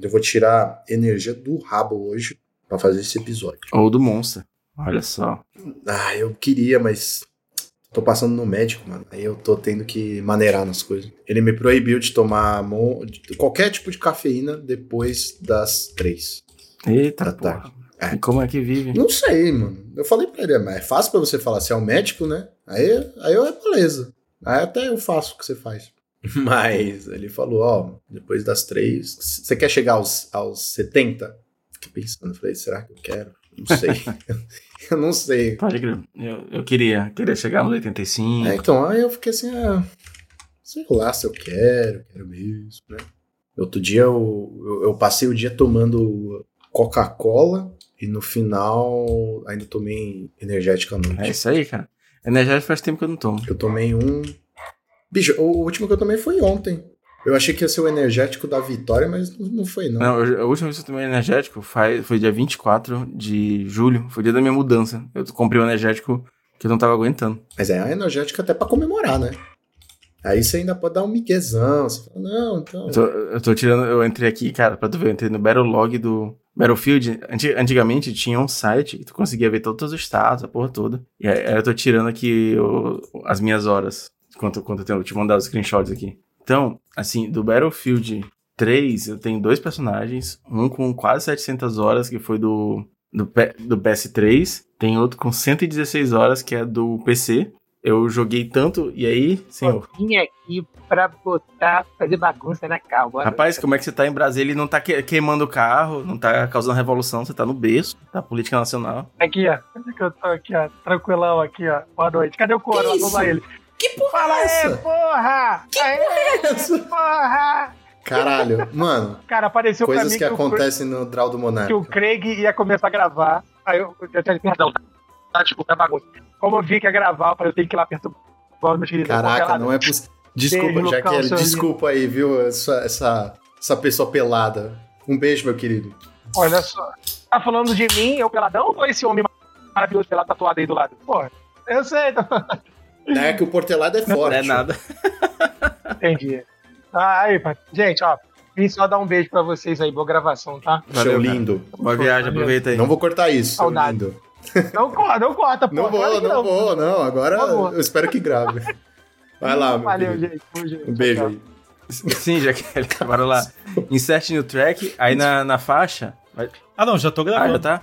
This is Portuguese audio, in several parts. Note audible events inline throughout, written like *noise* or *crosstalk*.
Eu vou tirar energia do rabo hoje pra fazer esse episódio. Ou do Monster. Olha só. Ah, eu queria, mas tô passando no médico, mano. Aí eu tô tendo que maneirar nas coisas. Ele me proibiu de tomar mon- qualquer tipo de cafeína depois das três. Eita, Da tarde. É. E como é que vive? Não sei, mano. Eu falei pra ele, mas é fácil pra você falar, você é um médico, né? Aí, aí eu é beleza. Aí até eu faço o que você faz. *laughs* Mas ele falou, ó, depois das três, você quer chegar aos, aos 70? Fiquei pensando, falei, será que eu quero? Não sei. *laughs* eu não sei. Pode crer. Eu, eu queria, queria chegar nos 85. É, então, aí eu fiquei assim, ah, sei lá se eu quero, quero mesmo, né? Outro dia eu, eu, eu passei o dia tomando Coca-Cola e no final ainda tomei energética à É noite. isso aí, cara. Energético faz tempo que eu não tomo. Eu tomei um. Bicho, o, o último que eu tomei foi ontem. Eu achei que ia ser o energético da vitória, mas não, foi, não. Não, eu- a última vez que eu tomei energético foi, foi dia 24 de julho. Foi o dia da minha mudança. Eu comprei um energético que eu não tava aguentando. Mas é a energética até pra comemorar, né? Aí você ainda pode dar um miguezão. Você fala, não, então. Eu tô, eu tô tirando, eu entrei aqui, cara, pra tu ver, eu entrei no Battlelog do Battlefield. Anti- antigamente tinha um site que tu conseguia ver todos os status, a porra toda. E aí eu tô tirando aqui o- as minhas horas. Quanto, quanto eu tenho, eu te mandar os screenshots aqui. Então, assim, do Battlefield 3, eu tenho dois personagens. Um com quase 700 horas, que foi do, do, do PS3. Tem outro com 116 horas, que é do PC. Eu joguei tanto, e aí, senhor? Vim aqui pra botar, fazer bagunça na calma. Rapaz, como é que você tá em Brasília e não tá que- queimando o carro, não tá causando revolução, você tá no berço da política nacional. Aqui, ó. Onde é que eu tô aqui, ó? Tranquilão aqui, ó. Boa noite. Cadê o coro? Vamos ele. Que porra Fala é aí, essa? porra! Que Aê, porra é essa? *laughs* Porra! Caralho, mano, Cara, apareceu pra coisas mim que que, o, acontecem no Draw do Monarca. que o Craig ia começar a gravar. Aí eu, eu, eu perdão, tá? Desculpa, é bagunça. Como eu vi que ia gravar, eu falei, eu tenho que ir lá perturbar o meu querido. Caraca, não é possível. Desculpa, Jaqueline, desculpa aí, viu? Essa, essa, essa pessoa pelada. Um beijo, meu querido. Olha só. Tá falando de mim, eu peladão, ou esse homem maravilhoso pelado tatuado aí do lado? Porra, eu sei, tá... É que o portelado é forte. Não é nada. entendi. Ah, aí, pai. Gente, ó, vim só dar um beijo pra vocês aí, boa gravação, tá? Show Valeu, cara. lindo. Boa viagem, aproveita aí. Não vou cortar isso, Saudade. lindo. Não corta, não corta, pô. Não vou, que não vou, não. Agora eu espero que grave. Vai lá, meu Valeu, querido. gente. Um beijo aí. Sim, já que bora lá. Insert no track, aí na, na faixa. vai- Ah, não, já tô Ah, gravando. já tá?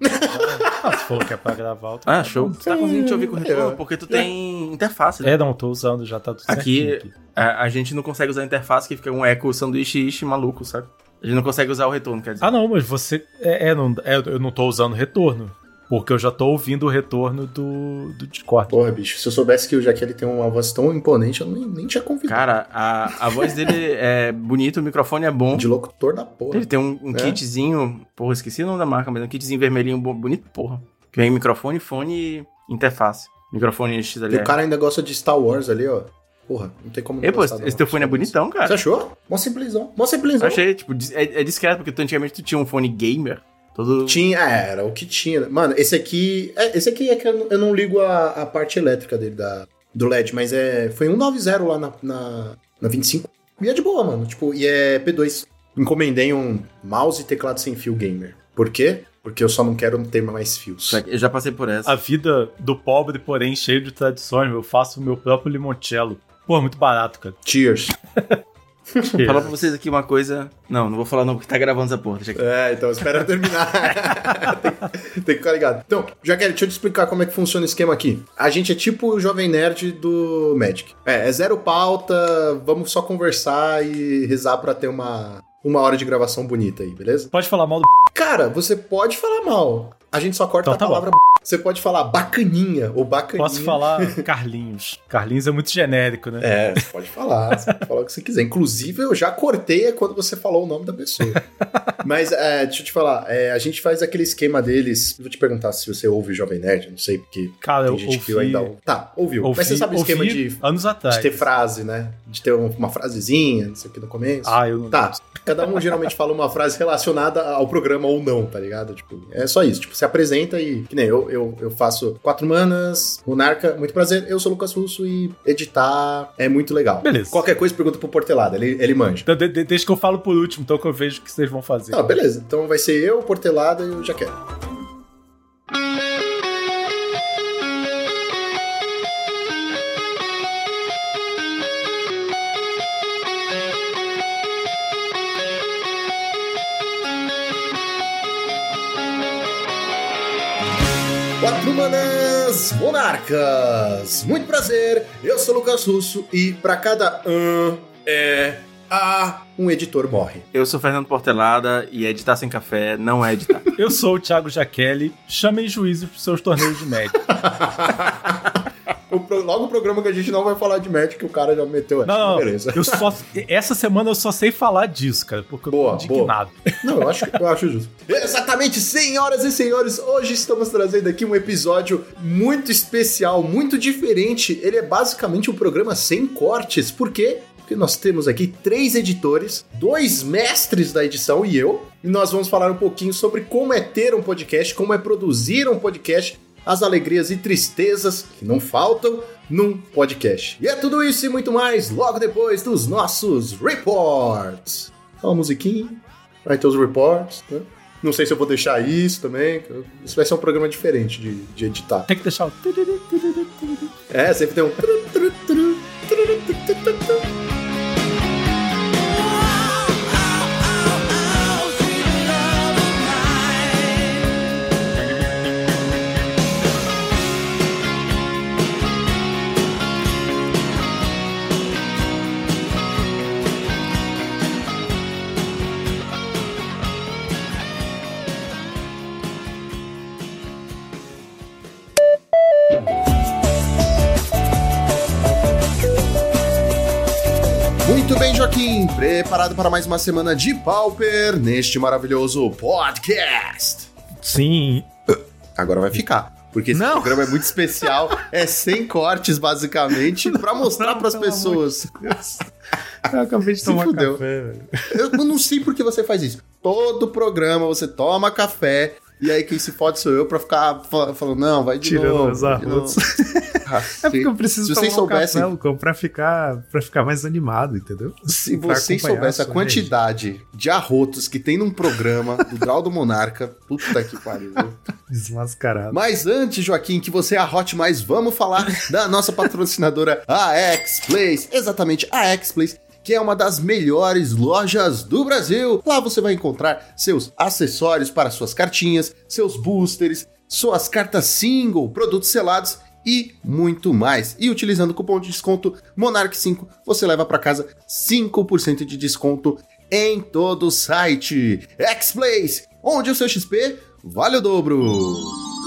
*laughs* Ah, se for que é pra gravar, Ah, show. Você tá conseguindo te ouvir com retorno? É. Porque tu tem interface, né? É, não, tô usando, já tá tudo Aqui- certinho A, a gente não consegue usar a interface que fica um eco sanduíche ishi maluco, sabe? A gente não consegue usar o retorno, quer dizer. Ah, não, mas você. É, é, não, é, eu não tô usando retorno. Porque eu já tô ouvindo o retorno do, do Discord. Porra, bicho, se eu soubesse que o Jaqueline tem uma voz tão imponente, eu nem, nem tinha convidado. Cara, a, a voz dele é bonita, o microfone é bom. De locutor da porra. Ele tem um, um É? kitzinho, porra, esqueci o nome da marca, mas é um kitzinho vermelhinho bo- bonito, porra. Que vem microfone, fone e interface. Microfone E XLR. o cara ainda gosta de Star Wars ali, ó. Porra, não tem como não Ei, pô, esse teu fone é bonitão, cara. Você achou? Mó simplesão. Mó simplesão. Achei, tipo, é, é discreto, porque tu, antigamente tu tinha um fone gamer, todo... Tinha, é, era o que tinha. Mano, esse aqui. é, esse aqui é que eu não, eu não ligo a, a parte elétrica dele, da, do LED, mas é. Foi 190 lá na, na, na 25. E é de boa, mano. Tipo, e é P2. Encomendei um mouse e teclado sem fio gamer. Por quê? Porque eu só não quero ter mais fios. Eu já passei por essa. A vida do pobre, porém cheio de tradições, meu. Eu faço o meu próprio limoncello. Pô, muito barato, cara. Cheers. *laughs* Vou *laughs* falar pra vocês aqui uma coisa... Não, não vou falar não, porque tá gravando essa porra. Deixa aqui. É, então espera eu terminar. *laughs* tem, tem que ficar ligado. Então, Jaqueline, deixa eu te explicar como é que funciona o esquema aqui. A gente é tipo o Jovem Nerd do Magic. É, é zero pauta, vamos só conversar e rezar pra ter uma, uma hora de gravação bonita aí, beleza? Pode falar mal do. Cara, você pode falar mal. A gente só corta Então a tá bom. Você pode falar bacaninha ou bacaninha. Posso falar *laughs* Carlinhos. Carlinhos é muito genérico, né? É, você pode falar, você pode falar o que você quiser. Inclusive, eu já cortei quando você falou o nome da pessoa. *laughs* Mas, é, deixa eu te falar, é, a gente faz aquele esquema deles. Vou te perguntar se você ouve Jovem Nerd, não sei, porque Cara, tem eu gente que ouvi, ainda. Tá, ouviu. ouvi, Mas você sabe o esquema de, anos atrás. de ter frase, né? de ter uma frasezinha, isso aqui no começo. Ah, eu não Tá, cada um geralmente fala uma frase relacionada ao programa ou não, tá ligado? Tipo, é só isso. Tipo, se apresenta e. Que nem eu, eu, eu faço quatro manas, Monarca, muito prazer. Eu sou o Lucas Russo e editar é muito legal. Beleza. Qualquer coisa, pergunta pro Portelada, ele, ele manja. Então, de- de- deixa que eu falo por último, então que eu vejo o que vocês vão fazer. Não, beleza. Então vai ser eu, Portelada e o Jaquero. Manas monarcas. Muito prazer, eu sou o Lucas Russo e pra cada um é a um editor morre. Eu sou Fernando Portelada e editar sem café não é editar. *laughs* Eu sou o Thiago Jaquelli, chamem juízes pros seus torneios de média. *laughs* Pro- Logo o programa que a gente não vai falar de Magic, que o cara já meteu. Não, não, Beleza. eu só, essa semana eu só sei falar disso, cara, porque eu Boa, tô indignado. Não, eu acho, eu acho justo. Exatamente, senhoras e senhores, hoje estamos trazendo aqui um episódio muito especial, muito diferente. Ele é basicamente um programa sem cortes. Por quê? Porque nós temos aqui três editores, dois mestres da edição e eu, e nós vamos falar um pouquinho sobre como é ter um podcast, como é produzir um podcast, as alegrias e tristezas que não faltam num podcast. E é tudo isso e muito mais logo depois dos nossos reports. Uma musiquinha. Vai ter os reports, né? Não sei se eu vou deixar isso também. Isso vai ser um programa diferente de, de editar. Tem que deixar o. É, sempre tem um. Joaquim. Preparado para mais uma semana de Pauper neste maravilhoso podcast. Sim. Agora vai ficar. Porque esse Não. programa é muito especial, *laughs* é sem cortes, basicamente, para mostrar para as pessoas. Eu acabei de Se tomar fudeu. café, velho. Eu não sei por que você faz isso. Todo programa você toma café e aí quem se fode sou eu pra ficar fa- falando, não, vai de Tirando novo. novo. *laughs* É porque eu preciso Se tomar vocês um soubessem- café, Lucão, pra ficar, pra ficar mais animado, entendeu? Se Pra vocês soubessem a quantidade de arrotos que tem num programa do Draw do Monarca, puta que pariu. Desmascarado. Mas antes, Joaquim, que você arrote mais, vamos falar da nossa patrocinadora, a X-Place. Exatamente, a X-Place, que é uma das melhores lojas do Brasil. Lá você vai encontrar seus acessórios para suas cartinhas, seus boosters, suas cartas single, produtos selados e muito mais. E utilizando o cupom de desconto Monarch5, você leva para casa 5% de desconto em todo o site. X-Place, onde o seu XP vale o dobro.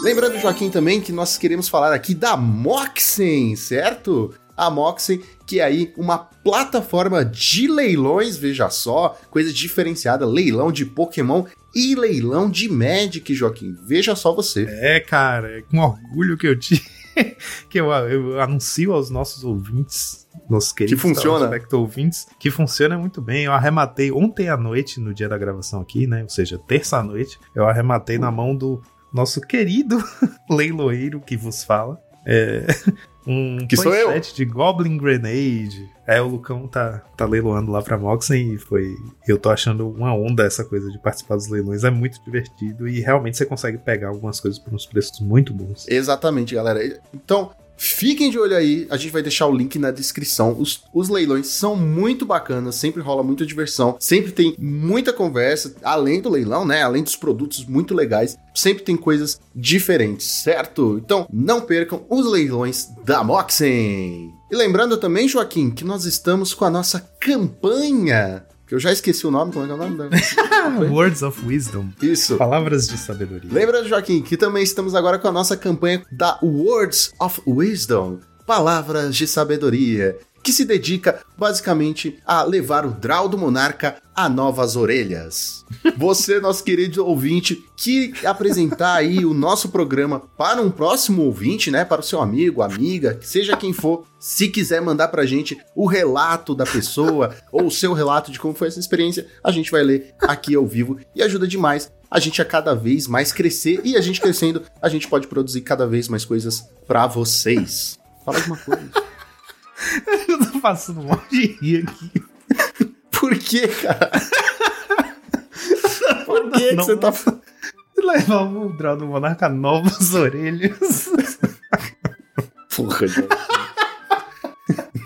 Lembrando, Joaquim, também que nós queremos falar aqui da Moxen, certo? A Moxen, que é aí uma plataforma de leilões, veja só, coisa diferenciada, leilão de Pokémon e leilão de Magic, Joaquim. Veja só você. É, cara, é com orgulho que eu tive. *laughs* que eu, eu anuncio aos nossos ouvintes, nossos queridos funciona. telespecto ouvintes, que funciona muito bem. Eu arrematei ontem à noite, no dia da gravação aqui, né? Ou seja, terça à noite, eu arrematei na mão do nosso querido *laughs* leiloeiro que vos fala. É, um Que sou eu. de Goblin Grenade. É, o Lucão tá, tá leiloando lá pra Moxen e foi. Eu tô achando uma onda essa coisa de participar dos leilões. É muito divertido e realmente você consegue pegar algumas coisas por uns preços muito bons. Exatamente, galera. Então, fiquem de olho aí. A gente vai deixar o link na descrição. Os, os leilões são muito bacanas, sempre rola muita diversão, sempre tem muita conversa, além do leilão, né? Além dos produtos muito legais, sempre tem coisas diferentes, certo? Então, não percam os leilões da Moxen. E lembrando também, Joaquim, que nós estamos com a nossa campanha. Que eu já esqueci o nome, como é que é o nome? da- *laughs* Words of Wisdom. Isso. Palavras de sabedoria. Lembra, Joaquim, que também estamos agora com a nossa campanha da Words of Wisdom Palavras de Sabedoria. Que se dedica basicamente a levar o Draw do Monarca a novas orelhas. *laughs* Você, nosso querido ouvinte, que apresentar aí o nosso programa para um próximo ouvinte, né? Para o seu amigo, amiga, seja quem for, se quiser mandar pra gente o relato da pessoa *laughs* ou o seu relato de como foi essa experiência, a gente vai ler aqui ao vivo e ajuda demais a gente a cada vez mais crescer e a gente crescendo, a gente pode produzir cada vez mais coisas para vocês. Fala alguma coisa. *laughs* Eu tô passando mal de rir aqui. Por que, cara? *laughs* Por que, que você tá Levar o draw do Monarca novas orelhas. Porra, gente.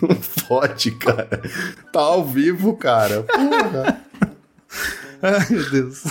Não pode, cara. Tá ao vivo, cara. Porra. Ai, meu Deus.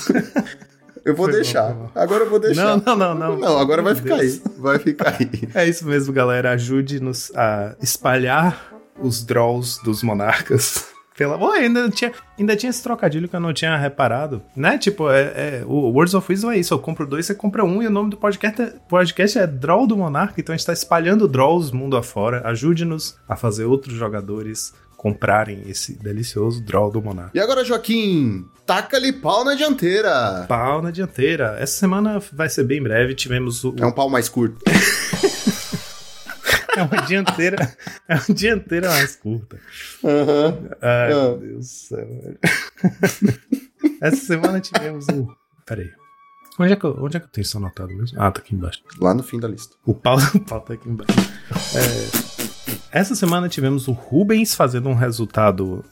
Eu vou Foi deixar. bom. Agora eu vou deixar. Não, não, não, não. Não, agora vai ficar Deus. aí. Vai ficar aí. *laughs* É isso mesmo, galera. Ajude-nos a espalhar os draws dos monarcas. *laughs* Pela... Pô, ainda tinha, ainda tinha esse trocadilho que eu não tinha reparado, né? Tipo, é, é- o Words of Wisdom é isso. Eu compro dois, você compra um, e o nome do podcast é, podcast é Draw do Monarca. Então a gente tá espalhando draws mundo afora. Ajude-nos a fazer outros jogadores comprarem esse delicioso draw do Monarca. E agora, Joaquim, taca-lhe pau na dianteira. Pau na dianteira. Essa semana vai ser bem breve. Tivemos o, É um pau mais curto. *laughs* é uma dianteira, é uma dianteira mais curta. Aham. Ai, Ah. meu Deus do céu, velho. *laughs* Essa semana tivemos o. Peraí. Onde é, que eu, onde é que eu tenho isso anotado mesmo? Ah, tá aqui embaixo. Lá no fim da lista. O pau, *laughs* o pau tá aqui embaixo. É, essa semana tivemos o Rubens fazendo um resultado.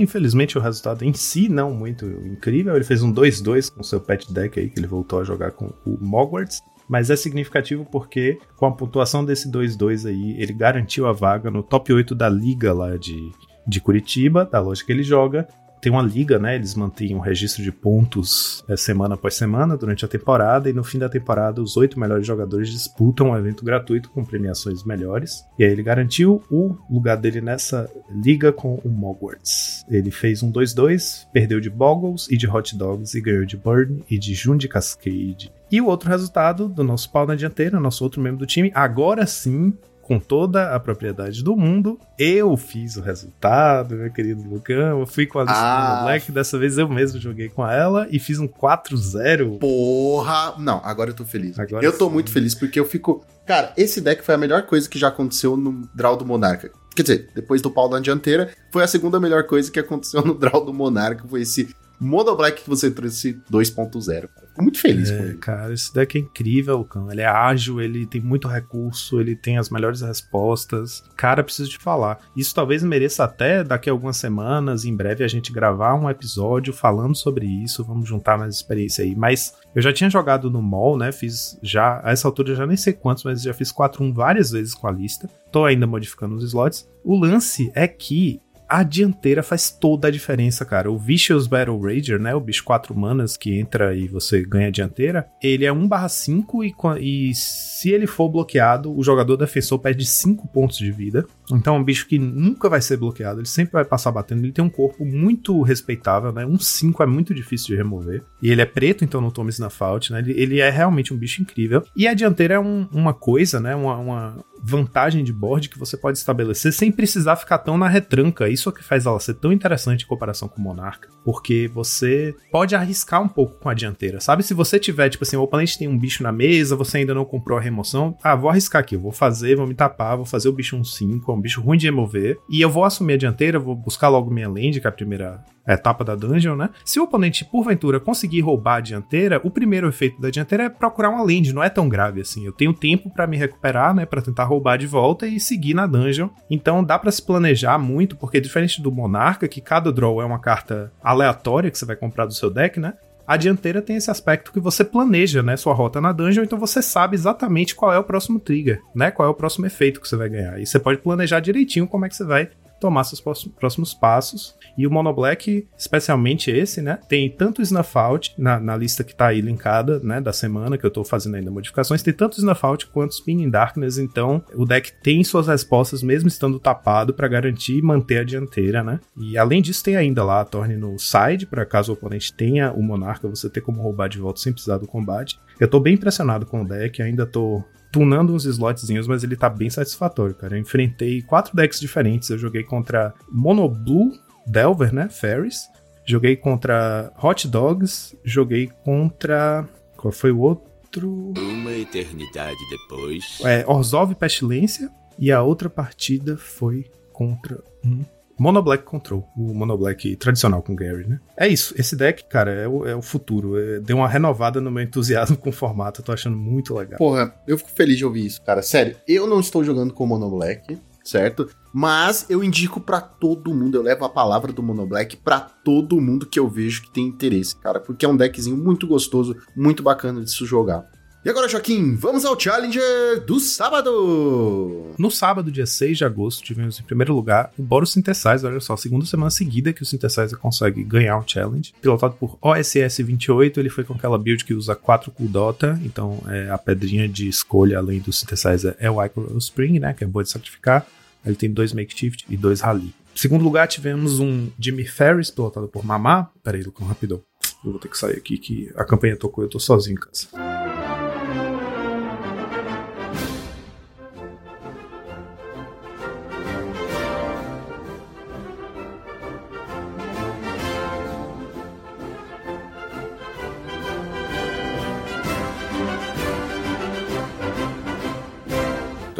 Infelizmente, o resultado em si não muito incrível. Ele fez um 2-2 com seu pet deck aí, que ele voltou a jogar com o Mogwarts. Mas é significativo porque, com a pontuação desse 2-2 aí, ele garantiu a vaga no top 8 da liga lá de, de Curitiba, da loja que ele joga. Tem uma liga, né? Eles mantêm um registro de pontos é, semana após semana durante a temporada, e no fim da temporada, os oito melhores jogadores disputam um evento gratuito com premiações melhores. E aí ele garantiu o lugar dele nessa liga com o Mogwarts. Ele fez um 2-2, perdeu de Boggles e de Hot Dogs, e ganhou de Burn e de Jundi Cascade. E o outro resultado do nosso pau na dianteira, nosso outro membro do time, agora sim, com toda a propriedade do mundo, eu fiz o resultado, meu querido Lucão. Eu fui com a lista Ah. Black, dessa vez eu mesmo joguei com ela e fiz um 4-0. Porra! Não, agora eu tô feliz. Agora eu tô sim. muito feliz porque eu fico. Cara, esse deck foi a melhor coisa que já aconteceu no Draw do Monarca. Quer dizer, depois do pau na dianteira, foi a segunda melhor coisa que aconteceu no Draw do Monarca. Foi esse Mono Black que você trouxe 2.0. Fico muito feliz com É, ele. cara, esse deck é incrível, Lucão. Ele é ágil, ele tem muito recurso, ele tem as melhores respostas. Cara, preciso te falar. Isso talvez mereça até daqui a algumas semanas, em breve, a gente gravar um episódio falando sobre isso. Vamos juntar mais experiência aí. Mas eu já tinha jogado no mall, né? Fiz já, a essa altura eu já nem sei quantos, mas já fiz 4-1 várias vezes com a lista. Tô ainda modificando os slots. O lance é que a dianteira faz toda a diferença, cara. O Vicious Battle Rager, né? O bicho 4 manas que entra e você ganha a dianteira, ele é 1/5 e, e se ele for bloqueado, o jogador defensor perde 5 pontos de vida. Então é um bicho que nunca vai ser bloqueado, ele sempre vai passar batendo. Ele tem um corpo muito respeitável, né? Um 5 é muito difícil de remover. E ele é preto, então não toma Snuff né? Ele, ele é realmente um bicho incrível. E a dianteira é um- uma coisa, né? Uma, uma vantagem de board que você pode estabelecer sem precisar ficar tão na retranca. Isso é que faz ela ser tão interessante em comparação com o Monarca. Porque você pode arriscar um pouco com a dianteira, sabe? Se você tiver, tipo assim, o oponente tem um bicho na mesa, você ainda não comprou a remoção, ah, vou arriscar aqui, eu vou fazer, vou me tapar, vou fazer o bicho um 5, é um bicho ruim de remover, e eu vou assumir a dianteira, vou buscar logo minha land, que é a primeira etapa da dungeon, né? Se o oponente, porventura, conseguir roubar a dianteira, o primeiro efeito da dianteira é procurar uma land, não é tão grave assim. Eu tenho tempo pra me recuperar, né, Pra tentar roubar de volta e seguir na dungeon. Então dá pra se planejar muito, porque diferente do Monarca, que cada draw é uma carta aleatória que você vai comprar do seu deck, né? A dianteira tem esse aspecto que você planeja, né, sua rota na dungeon, então você sabe exatamente qual é o próximo trigger, né, qual é o próximo efeito que você vai ganhar. E você pode planejar direitinho como é que você vai tomar seus próximos- passos. E o Mono Black, especialmente esse, né, tem tanto Snuff Out na, na lista que tá aí linkada, né, da semana, que eu tô fazendo ainda modificações, tem tanto Snuff Out quanto Spinning Darkness, então o deck tem suas respostas mesmo estando tapado pra garantir e manter a dianteira, né. E além disso tem ainda lá a Torne no side, para caso o oponente tenha o Monarca, você ter como roubar de volta sem precisar do combate. Eu tô bem impressionado com o deck, ainda tô tunando uns slotzinhos, mas ele tá bem satisfatório, cara. Eu enfrentei quatro decks diferentes. Eu joguei contra Mono Blue, Delver, né? Ferris. Joguei contra Hot Dogs. Joguei contra. Qual foi o outro? Uma eternidade depois. É, Orzhov Pestilência. E a outra partida foi contra um Mono Black Control, o Mono Black tradicional com Gary, né? É isso, esse deck, cara, é o, é o futuro. É, deu uma renovada no meu entusiasmo *laughs* com o formato, eu tô achando muito legal. Porra, eu fico feliz de ouvir isso, cara. Sério, eu não estou jogando com o Mono Black, certo? Mas eu indico pra todo mundo, eu levo a palavra do Mono Black pra todo mundo que eu vejo que tem interesse, cara, porque é um deckzinho muito gostoso, muito bacana de se jogar. E agora, Joaquim, vamos ao Challenger do sábado! No sábado, dia 6 de agosto, tivemos em primeiro lugar o Boros Synthesizer, olha só, segunda semana seguida que o Synthesizer consegue ganhar o challenge. Pilotado por OSS 28, ele foi com aquela build que usa 4 Cool Dota, então é, a pedrinha de escolha além do Synthesizer é o Icon Spring, né, que é boa de sacrificar. Ele tem dois Makeshift e dois Rally. Em segundo lugar, tivemos um Jimmy Ferris, pilotado por Mamá. Pera aí, Lucão, rapidão. Eu vou ter que sair aqui que a campanha tocou e eu tô sozinho em casa.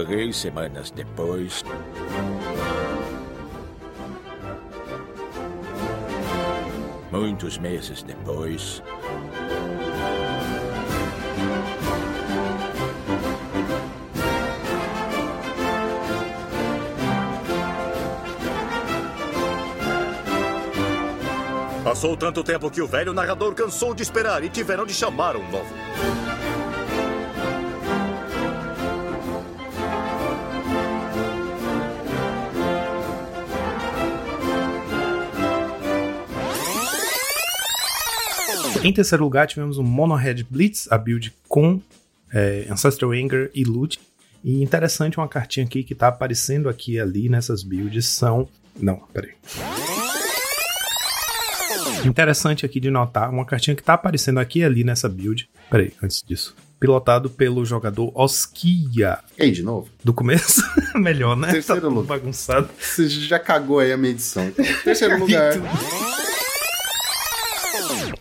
Três semanas depois. Muitos meses depois. Passou tanto tempo que o velho narrador cansou de esperar e tiveram de chamar um novo. Em terceiro lugar, tivemos o Mono Red Blitz, a build com é, Ancestral Anger e Loot. E interessante, uma cartinha aqui que tá aparecendo aqui e ali nessas builds são. Não, peraí. Interessante aqui de notar, uma cartinha que tá aparecendo aqui e ali nessa build. Peraí, antes disso. Pilotado pelo jogador Oskia. E aí, de novo? Do começo? *laughs* Melhor, né? Terceiro tá lugar. bagunçado. Você já cagou aí a minha edição. Terceiro *laughs* lugar.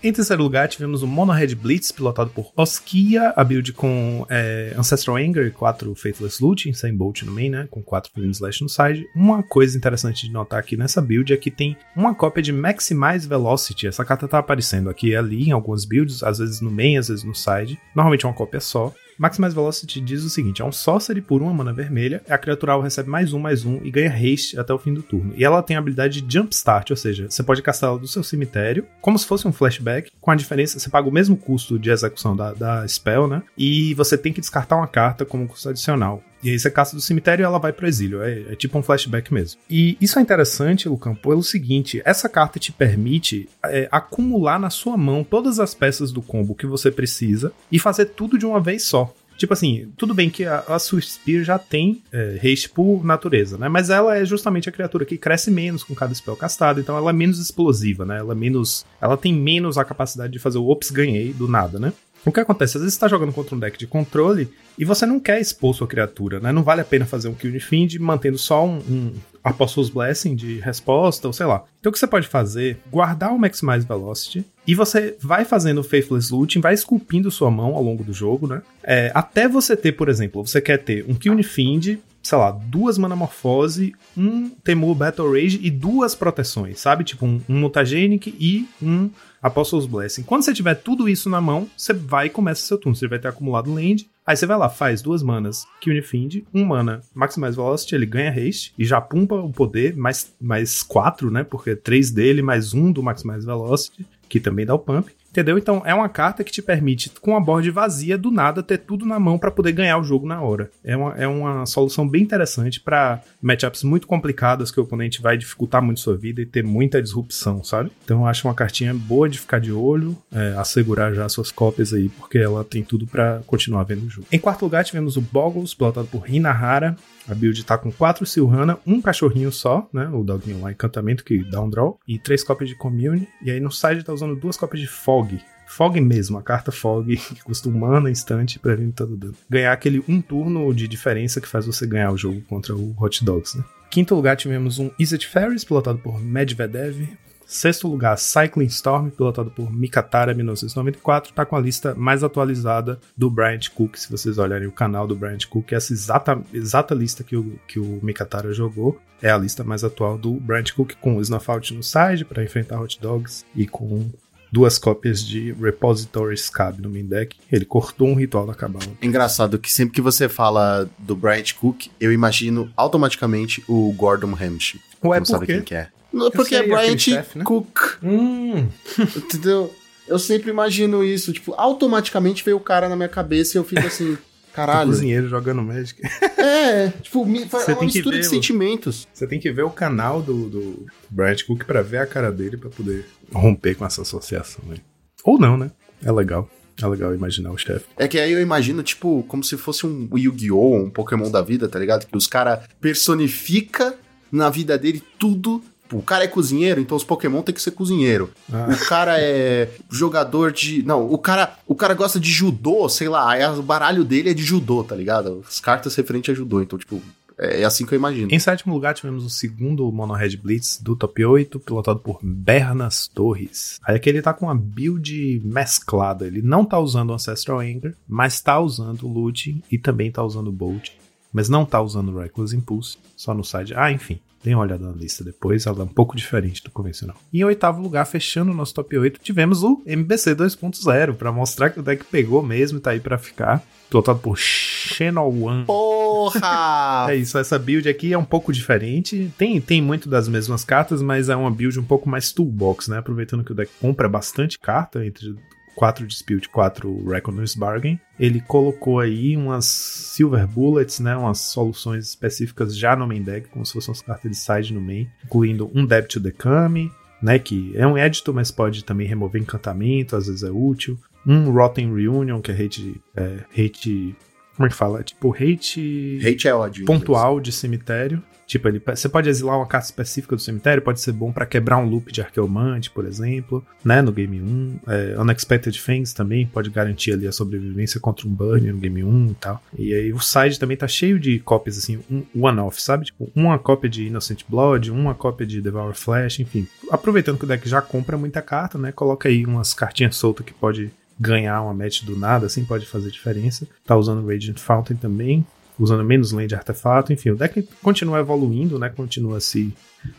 Em terceiro lugar, tivemos o Mono Red Blitz, pilotado por Oskia, a build com é, Ancestral Anger e 4 Faithless Loot, sem Bolt no main, né? Com 4 Flame Slash no side. Uma coisa interessante de notar aqui nessa build é que tem uma cópia de Maximize Velocity. Essa carta tá aparecendo aqui e ali em algumas builds, às vezes no main, às vezes no side. Normalmente é uma cópia só. Maximize Velocity diz o seguinte: é um sorcery por uma mana vermelha, a criatura recebe mais um, mais um e ganha haste até o fim do turno. E ela tem a habilidade de Jumpstart, ou seja, você pode castá-la do seu cemitério, como se fosse um flashback, com a diferença, você paga o mesmo custo de execução da, da spell, né? E você tem que descartar uma carta como custo adicional. E aí você caça do cemitério e ela vai pro exílio. É, é tipo um flashback mesmo. E isso é interessante, Lucão, pelo seguinte: essa carta te permite é, acumular na sua mão todas as peças do combo que você precisa e fazer tudo de uma vez só. Tipo assim, tudo bem que a, a Spear já tem é, haste por natureza, né? Mas ela é justamente a criatura que cresce menos com cada spell castado, então ela é menos explosiva, né? Ela é menos. Ela tem menos a capacidade de fazer o ops ganhei do nada, né? O que acontece? Às vezes você tá jogando contra um deck de controle e você não quer expor sua criatura, né? Não vale a pena fazer um kill de find mantendo só um, um Apostles Blessing de resposta, ou sei lá. Então o que você pode fazer? Guardar o Maximize Velocity e você vai fazendo Faithless Looting, vai esculpindo sua mão ao longo do jogo, né? É, até você ter, por exemplo, você quer ter um Kill Find, sei lá, duas Manamorfose, um Temur Battle Rage e duas proteções, sabe? Tipo um, um Mutagenic e um Apostles Blessing. Quando você tiver tudo isso na mão, você vai e começa seu turno. Você vai ter acumulado land. Aí você vai lá, faz duas manas Find, um mana Maximize Velocity, ele ganha haste e já pumpa o poder, mais, mais quatro, né? Porque três dele, mais um do Maximize Velocity, que também dá o pump. Entendeu? Então é uma carta que te permite, com a board vazia, do nada, ter tudo na mão para poder ganhar o jogo na hora. É uma, é uma solução bem interessante para matchups muito complicadas que o oponente vai dificultar muito sua vida e ter muita disrupção, sabe? Então eu acho uma cartinha boa de ficar de olho, é, assegurar já suas cópias aí, porque ela tem tudo para continuar vendo o jogo. Em quarto lugar tivemos o Boggles, pilotado por Hinahara. A build tá com 4 Silhana, um cachorrinho só, né? O doguinho lá, encantamento, que dá um draw, e 3 cópias de Commune. E aí no side tá usando duas cópias de Fog. Fog mesmo, a carta Fog, *laughs* que custa um mana instante pra vir todo dano. Ganhar aquele um turno de diferença que faz você ganhar o jogo contra o Hot Dogs, né? Quinto lugar tivemos um Izzet Ferris, pilotado por Medvedev. Sexto lugar, Cycling Storm, pilotado por Mikatara 1994, tá com a lista mais atualizada do Bryant Cook. Se vocês olharem o canal do Bryant Cook, essa exata, exata lista que o, que o Mikatara jogou é a lista mais atual do Bryant Cook, com o Snuff no side para enfrentar Hot Dogs e com duas cópias de Repository Scab no main deck. Ele cortou um ritual da cabala. Engraçado que sempre que você fala do Bryant Cook, eu imagino automaticamente o Gordon Hampshire. Ué, Não sabe quem que é. Porque sei, é Bryant né? Cook. Hum, Entendeu? Eu sempre imagino isso. Tipo, automaticamente veio o cara na minha cabeça e eu fico assim, *laughs* caralho. cozinheiro jogando Magic. *laughs* É, tipo, me- Você é uma tem que mistura ver de o- sentimentos. Você tem que ver o canal do, do Bryant Cook pra ver a cara dele pra poder romper com essa associação aí. Ou não, né? É legal. É legal imaginar o chefe. É que aí eu imagino, tipo, como se fosse um Yu-Gi-Oh!, um Pokémon da vida, tá ligado? Que os cara personifica na vida dele tudo. Tipo, O cara é cozinheiro, então os Pokémon tem que ser cozinheiro. Ah. O cara é jogador de. Não, o cara, o cara gosta de judô, sei lá, aí o baralho dele é de judô, tá ligado? As cartas referentes a judô, então, tipo, é, é assim que eu imagino. Em sétimo lugar, tivemos o segundo Mono Red Blitz do top 8, pilotado por Bernas Torres. Aí aqui ele tá com uma build mesclada. Ele não tá usando Ancestral Anger, mas tá usando Looting e também tá usando Bolt. Mas não tá usando Reckless Impulse, só no side. Ah, enfim. Dê uma olhada na lista depois, ela é um pouco diferente do convencional. E em oitavo lugar, fechando o nosso top 8, tivemos o MBC 2.0, pra mostrar que o deck pegou mesmo e tá aí pra ficar. Pilotado por One. Porra! *laughs* É isso, essa build aqui é um pouco diferente. Tem, tem muito das mesmas cartas, mas é uma build um pouco mais toolbox, né? Aproveitando que o deck compra bastante carta, entre 4 Dispute e 4 Reckoner's Bargain. Ele colocou aí umas Silver Bullets, né? Umas soluções específicas já no main deck, como se fossem umas cartas de side no main, incluindo um Debt to the Kami, né? Que é um editor, mas pode também remover encantamento, às vezes é útil. Um Rotten Reunion, que é hate. É, hate como é que fala? Tipo, hate Hate é ódio. pontual de cemitério. Tipo, ele, você pode exilar uma carta específica do cemitério, pode ser bom pra quebrar um loop de Arqueomante, por exemplo, né, no game 1. É, Unexpected Things também pode garantir ali a sobrevivência contra um burn no game 1 e tal. E aí o side também tá cheio de cópias, assim, um one-off, sabe? Tipo, uma cópia de Innocent Blood, uma cópia de Devour Flash, enfim. Aproveitando que o deck já compra muita carta, né, coloca aí umas cartinhas soltas que pode ganhar uma match do nada, assim, pode fazer diferença. Tá usando Radiant Fountain também, usando menos lane de artefato, enfim, o deck continua evoluindo, né? Continua se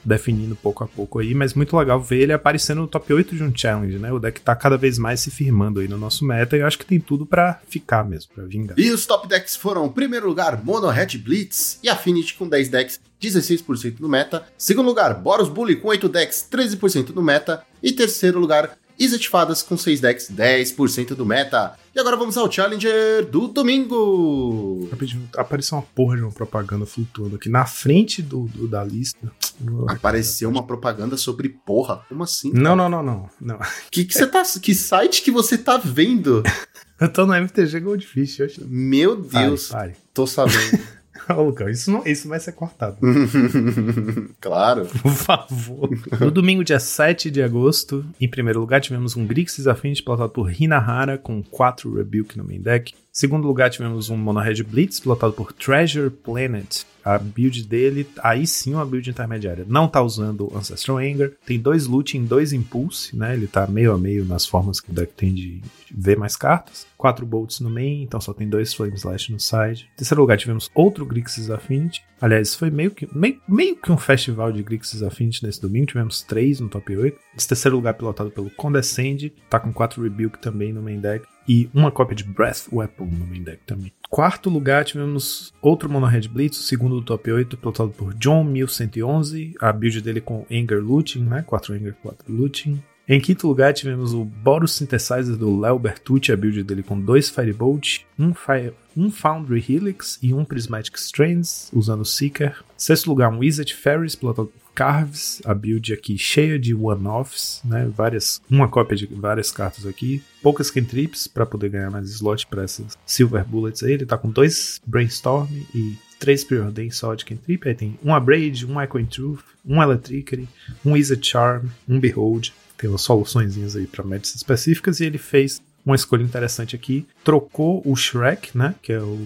definindo pouco a pouco aí, mas muito legal ver ele aparecendo no top 8 de um challenge, né? O deck tá cada vez mais se firmando aí no nosso meta e eu acho que tem tudo pra ficar mesmo, pra vingar. E os top decks foram, primeiro lugar, Mono Red Blitz e Affinity com 10 decks, 16% no meta. Segundo lugar, Boros Bully com 8 decks, 13% no meta. E terceiro lugar, Izzet Fadas com 6 decks, 10% do meta. E agora vamos ao Challenger do domingo. Rapidinho, Apareceu uma porra de uma propaganda flutuando aqui na frente do, do- da lista. Apareceu uma propaganda sobre porra. Como assim? Não, não, não, não. não. Que, que, você tá, que site que você tá vendo? *laughs* Eu tô no MTG Goldfish hoje. Meu Deus, Pare, tô sabendo. *laughs* Ô, Lucão, isso, não, isso vai ser cortado. *laughs* claro. Por favor. No domingo, dia 7 de agosto, em primeiro lugar, tivemos um Grixis Affinity pilotado por Hinahara com 4 Rebuke no main deck. Segundo lugar, tivemos um Mono Red Blitz pilotado por Treasure Planet. A build dele, aí sim, uma build intermediária. Não tá usando Ancestral Anger. Tem dois Loot em dois Impulse, né? Ele tá meio a meio nas formas que o deck tem de ver mais cartas. Quatro Bolts no main, então só tem dois Flame Slash no side. Em terceiro lugar, tivemos outro Grixis Affinity. Aliás, foi meio que, meio, meio que um festival de Grixis Affinity nesse domingo. Tivemos três no top 8. Esse terceiro lugar pilotado pelo Condescend. Tá com quatro Rebuke também no main deck. E uma cópia de Breath Weapon no main deck também. Quarto lugar, tivemos outro Mono Red Blitz, o segundo do top 8, pilotado por John 1111. A build dele com Anger Looting, né? 4 Anger, 4 Looting. Em quinto lugar, tivemos o Boros Synthesizer do Léo Bertucci, a build dele com dois Firebolt, um, Fire, um Foundry Helix e um Prismatic Strands, usando Seeker. Sexto lugar, um Wizard Ferris, pilotado por Carves, a build aqui cheia de one-offs, né? Várias, uma cópia de várias cartas aqui, poucas cantrips para poder ganhar mais slot para essas Silver Bullets aí. Ele tá com dois Brainstorm e três Preordain Sodic Cantrip, aí tem um Abrade, um Echo in Truth, um Electricity, um Wizard Charm, um Behold. Tem umas soluções aí para matches específicas e ele fez uma escolha interessante aqui. Trocou o Shrek, né? Que é o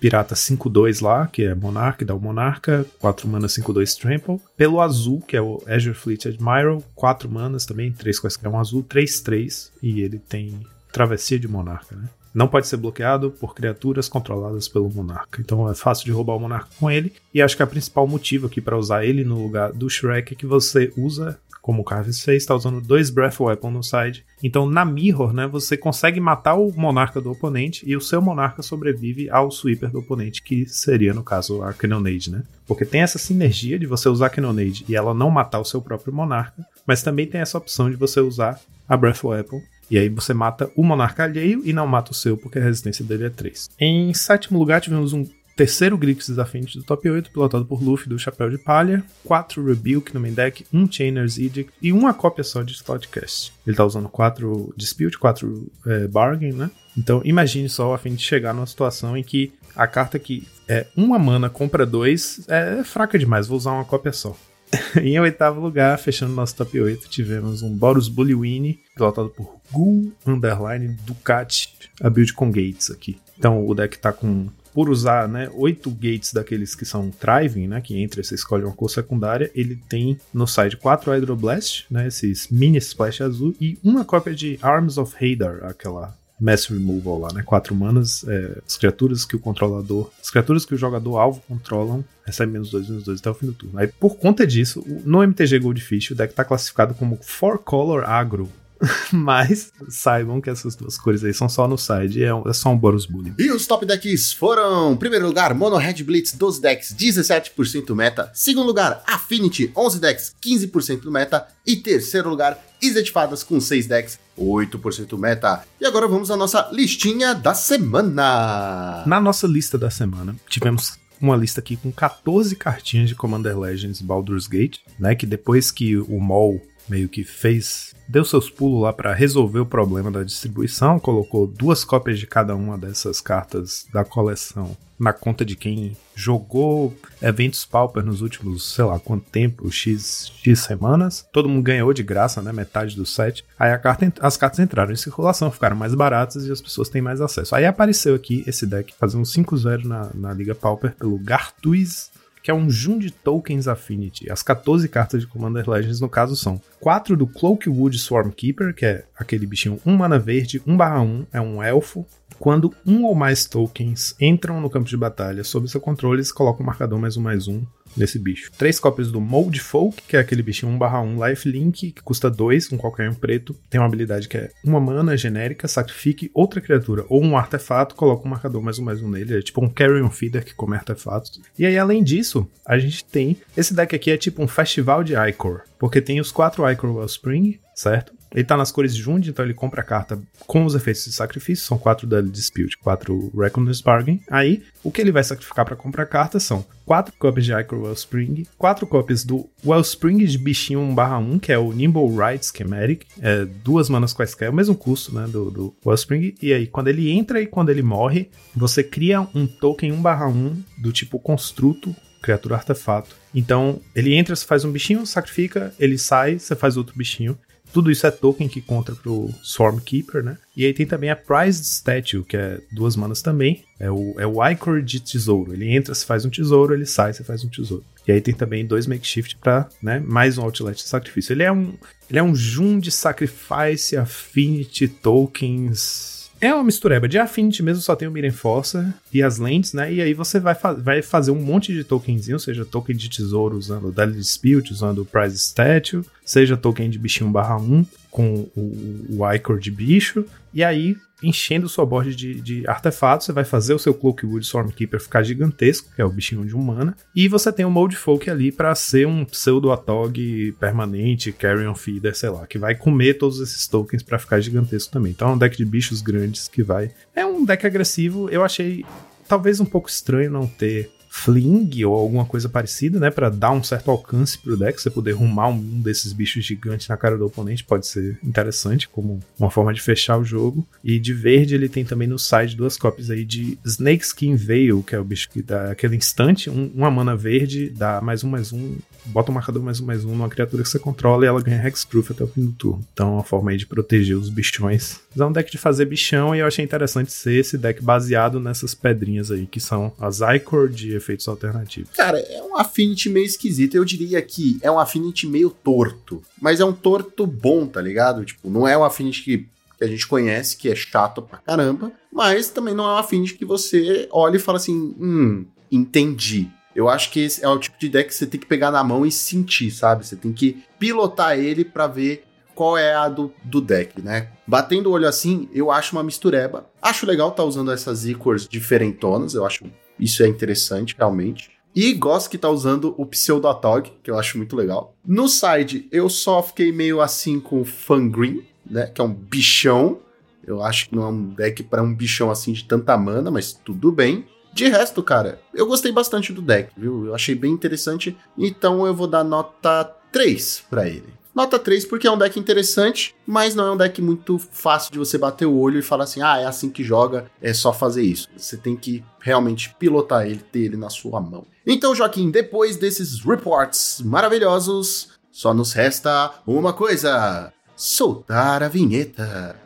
Pirata 5-2 lá, que é Monarca, dá o Monarca, 4 manas 5-2 Trample, pelo azul, que é o Azure Fleet Admiral, 4 manas também, 3 quaisquer um azul, 3-3, e ele tem Travessia de Monarca, né? Não pode ser bloqueado por criaturas controladas pelo monarca. Então é fácil de roubar o monarca com ele. E acho que a principal motivo aqui para usar ele no lugar do Shrek é que você usa, como o Carves fez, está usando dois Breath Weapon no side. Então na Mirror, né, você consegue matar o monarca do oponente e o seu monarca sobrevive ao sweeper do oponente, que seria no caso a Cannonade, né? Porque tem essa sinergia de você usar a Cannonade e ela não matar o seu próprio monarca, mas também tem essa opção de você usar a Breath Weapon e aí você mata o monarca alheio e não mata o seu, porque a resistência dele é 3. Em sétimo lugar, tivemos um terceiro Grixis Affinity do top 8, pilotado por Luffy do Chapéu de Palha, 4 Rebuke no main deck, 1 Chainer's Edict e uma cópia só de Slotcast. Ele tá usando 4 Dispute, 4 é, Bargain, né? Então imagine só a fim de chegar numa situação em que a carta que é uma mana compra 2 é fraca demais, vou usar uma cópia só. *laughs* em oitavo lugar, fechando nosso top 8, tivemos um Boros Bullywini, pilotado por Gul Underline Ducati, a build com gates aqui. Então o deck tá com, por usar né, 8 gates daqueles que são Thriving, né, que entra você escolhe uma cor secundária, ele tem no side 4 Hydroblast, né, esses mini splash azul, e uma cópia de Arms of Hadar, aquela Mass Removal lá, né? Quatro manas, é, as criaturas que o controlador. As criaturas que o jogador alvo controlam recebem menos dois, menos dois até o fim do turno. Aí, por conta disso, no MTG Goldfish, o deck tá classificado como Four Color Agro. *laughs* Mas saibam que essas duas cores aí são só no side, é, um, é só um Boros Bully. E os top decks foram: primeiro lugar, Mono Red Blitz, 12 decks, 17% do meta. Segundo lugar, Affinity, 11 decks, 15% do meta. E terceiro lugar, de Fadas, com 6 decks, 8% do meta. E agora vamos à nossa listinha da semana. Na nossa lista da semana, tivemos uma lista aqui com 14 cartinhas de Commander Legends Baldur's Gate, né? Que depois que o Mol meio que fez, deu seus pulos lá para resolver o problema da distribuição, colocou duas cópias de cada uma dessas cartas da coleção na conta de quem jogou eventos Pauper nos últimos, sei lá, quanto tempo, X, X semanas. Todo mundo ganhou de graça, né? Metade do set. Aí carta, as cartas entraram em circulação, ficaram mais baratas e as pessoas têm mais acesso. Aí apareceu aqui esse deck fazendo um 5-0 na, na Liga Pauper pelo Gartuiz que é um Jun de Tokens Affinity. As 14 cartas de Commander Legends, no caso, são 4 do Cloakwood Swarmkeeper, que é aquele bichinho 1 mana verde, 1/1, é um elfo. Quando um ou mais tokens entram no campo de batalha sob seu controle, eles colocam um marcador mais um mais um nesse bicho. Três cópias do Mold Folk, que é aquele bichinho 1/1 Lifelink, que custa 2 com qualquer um preto. Tem uma habilidade que é uma mana genérica, sacrifique outra criatura ou um artefato, coloca um marcador mais um mais um nele. É tipo um Carrion Feeder que come artefatos. E aí, além disso, a gente tem. Esse deck aqui é tipo um festival de Icor, porque tem os quatro Icor Wellspring, certo? Ele tá nas cores Jund, então ele compra a carta com os efeitos de sacrifício, são quatro da Dispute, quatro Reckoner's Bargain. Aí, o que ele vai sacrificar para comprar carta são quatro cópias de Icor Wellspring, quatro cópias do Wellspring de bichinho 1/1, que é o Nimble Ride Schematic, é, duas manas quaisquer, é o mesmo custo, né, do, do Wellspring. E aí, quando ele entra e quando ele morre, você cria um token 1/1 do tipo construto criatura artefato. Então, ele entra, você faz um bichinho, sacrifica, ele sai, você faz outro bichinho. Tudo isso é token que conta pro Swarmkeeper, né? E aí tem também a Prized Statue, que é duas manas também. É o, é o Icor de tesouro. Ele entra, você faz um tesouro, ele sai, você faz um tesouro. E aí tem também dois makeshift pra, né, mais um outlet de sacrifício. Ele é um, ele é um Jun de Sacrifice Affinity Tokens é uma mistureba de Affinity mesmo, só tem o Miren Força e as lentes, né? E aí você vai, fa vai fazer um monte de tokenzinho, seja token de tesouro usando o Daily Dispute, usando o Prize Statue, seja token de bichinho barra 1 com o, o Icor de bicho, e aí enchendo sua board de, de artefatos, você vai fazer o seu Cloakwood Stormkeeper ficar gigantesco, que é o bichinho de humana, e você tem o Mold Folk ali para ser um pseudo Atog permanente, Carrion Feeder, sei lá, que vai comer todos esses tokens para ficar gigantesco também. Então é um deck de bichos grandes que vai. É um deck agressivo, eu achei talvez um pouco estranho não ter fling ou alguma coisa parecida, né, Pra dar um certo alcance pro deck, você poder rumar um desses bichos gigantes na cara do oponente pode ser interessante como uma forma de fechar o jogo. E de verde ele tem também no side duas cópias aí de Snakeskin Veil, que é o bicho que dá aquele instante, um, uma mana verde, dá mais um, mais um, bota o um marcador mais um, mais um numa criatura que você controla e ela ganha Hexproof até o fim do turno. Então é uma forma aí de proteger os bichões. Mas é um deck de fazer bichão e eu achei interessante ser esse deck baseado nessas pedrinhas aí, que são as Icor de efeitos alternativos. Cara, é um Affinity meio esquisito. Eu diria que é um Affinity meio torto. Mas é um torto bom, tá ligado? Tipo, não é um Affinity que que a gente conhece, que é chato pra caramba, mas também não é um Affinity que você olha e fala assim, hum, entendi. Eu acho que esse é o tipo de deck que você tem que pegar na mão e sentir, sabe? Você tem que pilotar ele para ver qual é a do, do deck, né? Batendo o olho assim, eu acho uma mistureba. Acho legal tá usando essas icors diferentonas, eu acho isso é interessante, realmente. E gosto que tá usando o Pseudotog, que eu acho muito legal. No side, eu só fiquei meio assim com o Fangreen, né? Que é um bichão. Eu acho que não é um deck para um bichão assim de tanta mana, mas tudo bem. De resto, cara, eu gostei bastante do deck, viu? Eu achei bem interessante. Então eu vou dar nota 3 para ele. Nota 3 porque é um deck interessante, mas não é um deck muito fácil de você bater o olho e falar assim: ah, é assim que joga, é só fazer isso. Você tem que realmente pilotar ele, ter ele na sua mão. Então, Joaquim, depois desses reports maravilhosos, só nos resta uma coisa: soltar a vinheta.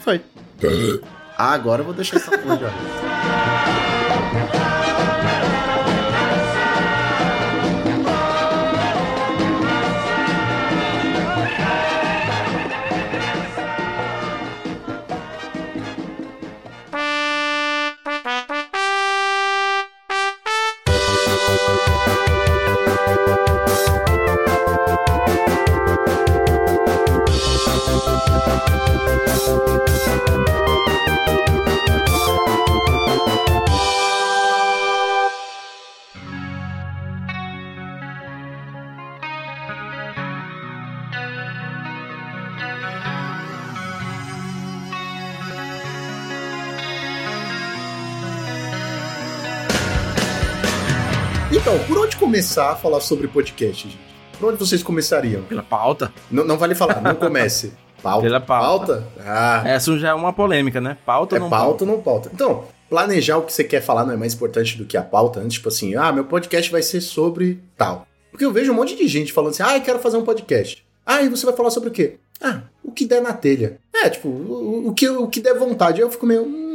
Foi. Agora eu vou deixar essa porra *laughs* começar a falar sobre podcast, gente? Por onde vocês começariam? Pela pauta. Não, não vale falar, não comece. *laughs* Pauta. Pela pauta. Ah, Essa já é uma polêmica, né? Pauta é ou não pauta ou não pauta? Então, planejar o que você quer falar não é mais importante do que a pauta. Antes, tipo assim, ah, meu podcast vai ser sobre tal. Porque eu vejo um monte de gente falando assim, ah, eu quero fazer um podcast. Ah, e você vai falar sobre o quê? Ah, o que der na telha. É, tipo, o, o que, o que der vontade. Eu fico meio, hum,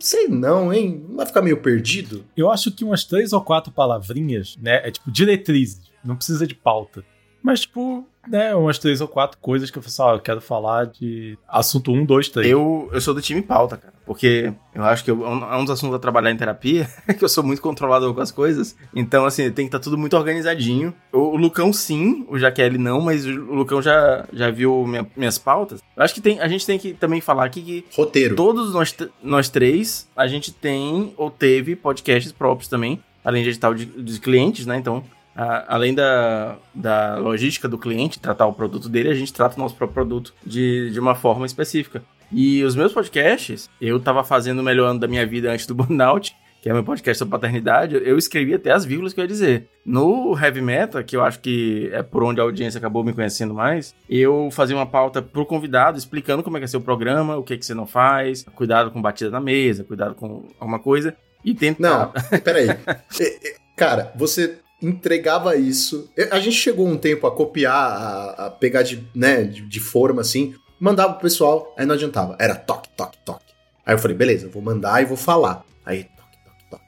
sei não, hein? Não vai ficar meio perdido? Eu acho que umas três ou quatro palavrinhas, né? É tipo diretrizes, não precisa de pauta. Mas, tipo, né, umas três ou quatro coisas que eu falo, ah, eu quero falar de assunto um, dois, três. Eu, eu sou do time pauta, cara. Porque eu acho que eu- é um é dos assuntos a trabalhar em terapia, *laughs* que eu sou muito controlador com as coisas. Então, assim, tem que estar tudo muito organizadinho. O, o Lucão, sim, o Jaqueline não, mas o Lucão já, já viu minha- minhas pautas. Eu acho que tem, a gente tem que também falar aqui que Roteiro. todos nós, nós três, a gente tem ou teve podcasts próprios também, além de edital de, de clientes, né? Então, a- além da, da logística do cliente, tratar o produto dele, a gente trata o nosso próprio produto de, de uma forma específica. E os meus podcasts, eu tava fazendo o melhor ano da minha vida antes do burnout, que é meu podcast sobre paternidade, eu escrevi até as vírgulas que eu ia dizer. No Heavy Metal, que eu acho que é por onde a audiência acabou me conhecendo mais, eu fazia uma pauta pro convidado explicando como é que é seu programa, o que, que você não faz, cuidado com batida na mesa, cuidado com alguma coisa, e tentar... Não, *laughs* peraí. É, *laughs* é, Cara, você entregava isso. É, A gente chegou um tempo a copiar, a, a pegar de, né, de, de forma assim, mandava pro pessoal, aí não adiantava. Era toque, toque, toque. Aí eu falei, beleza, vou mandar e vou falar. Aí, toque, toque, toque.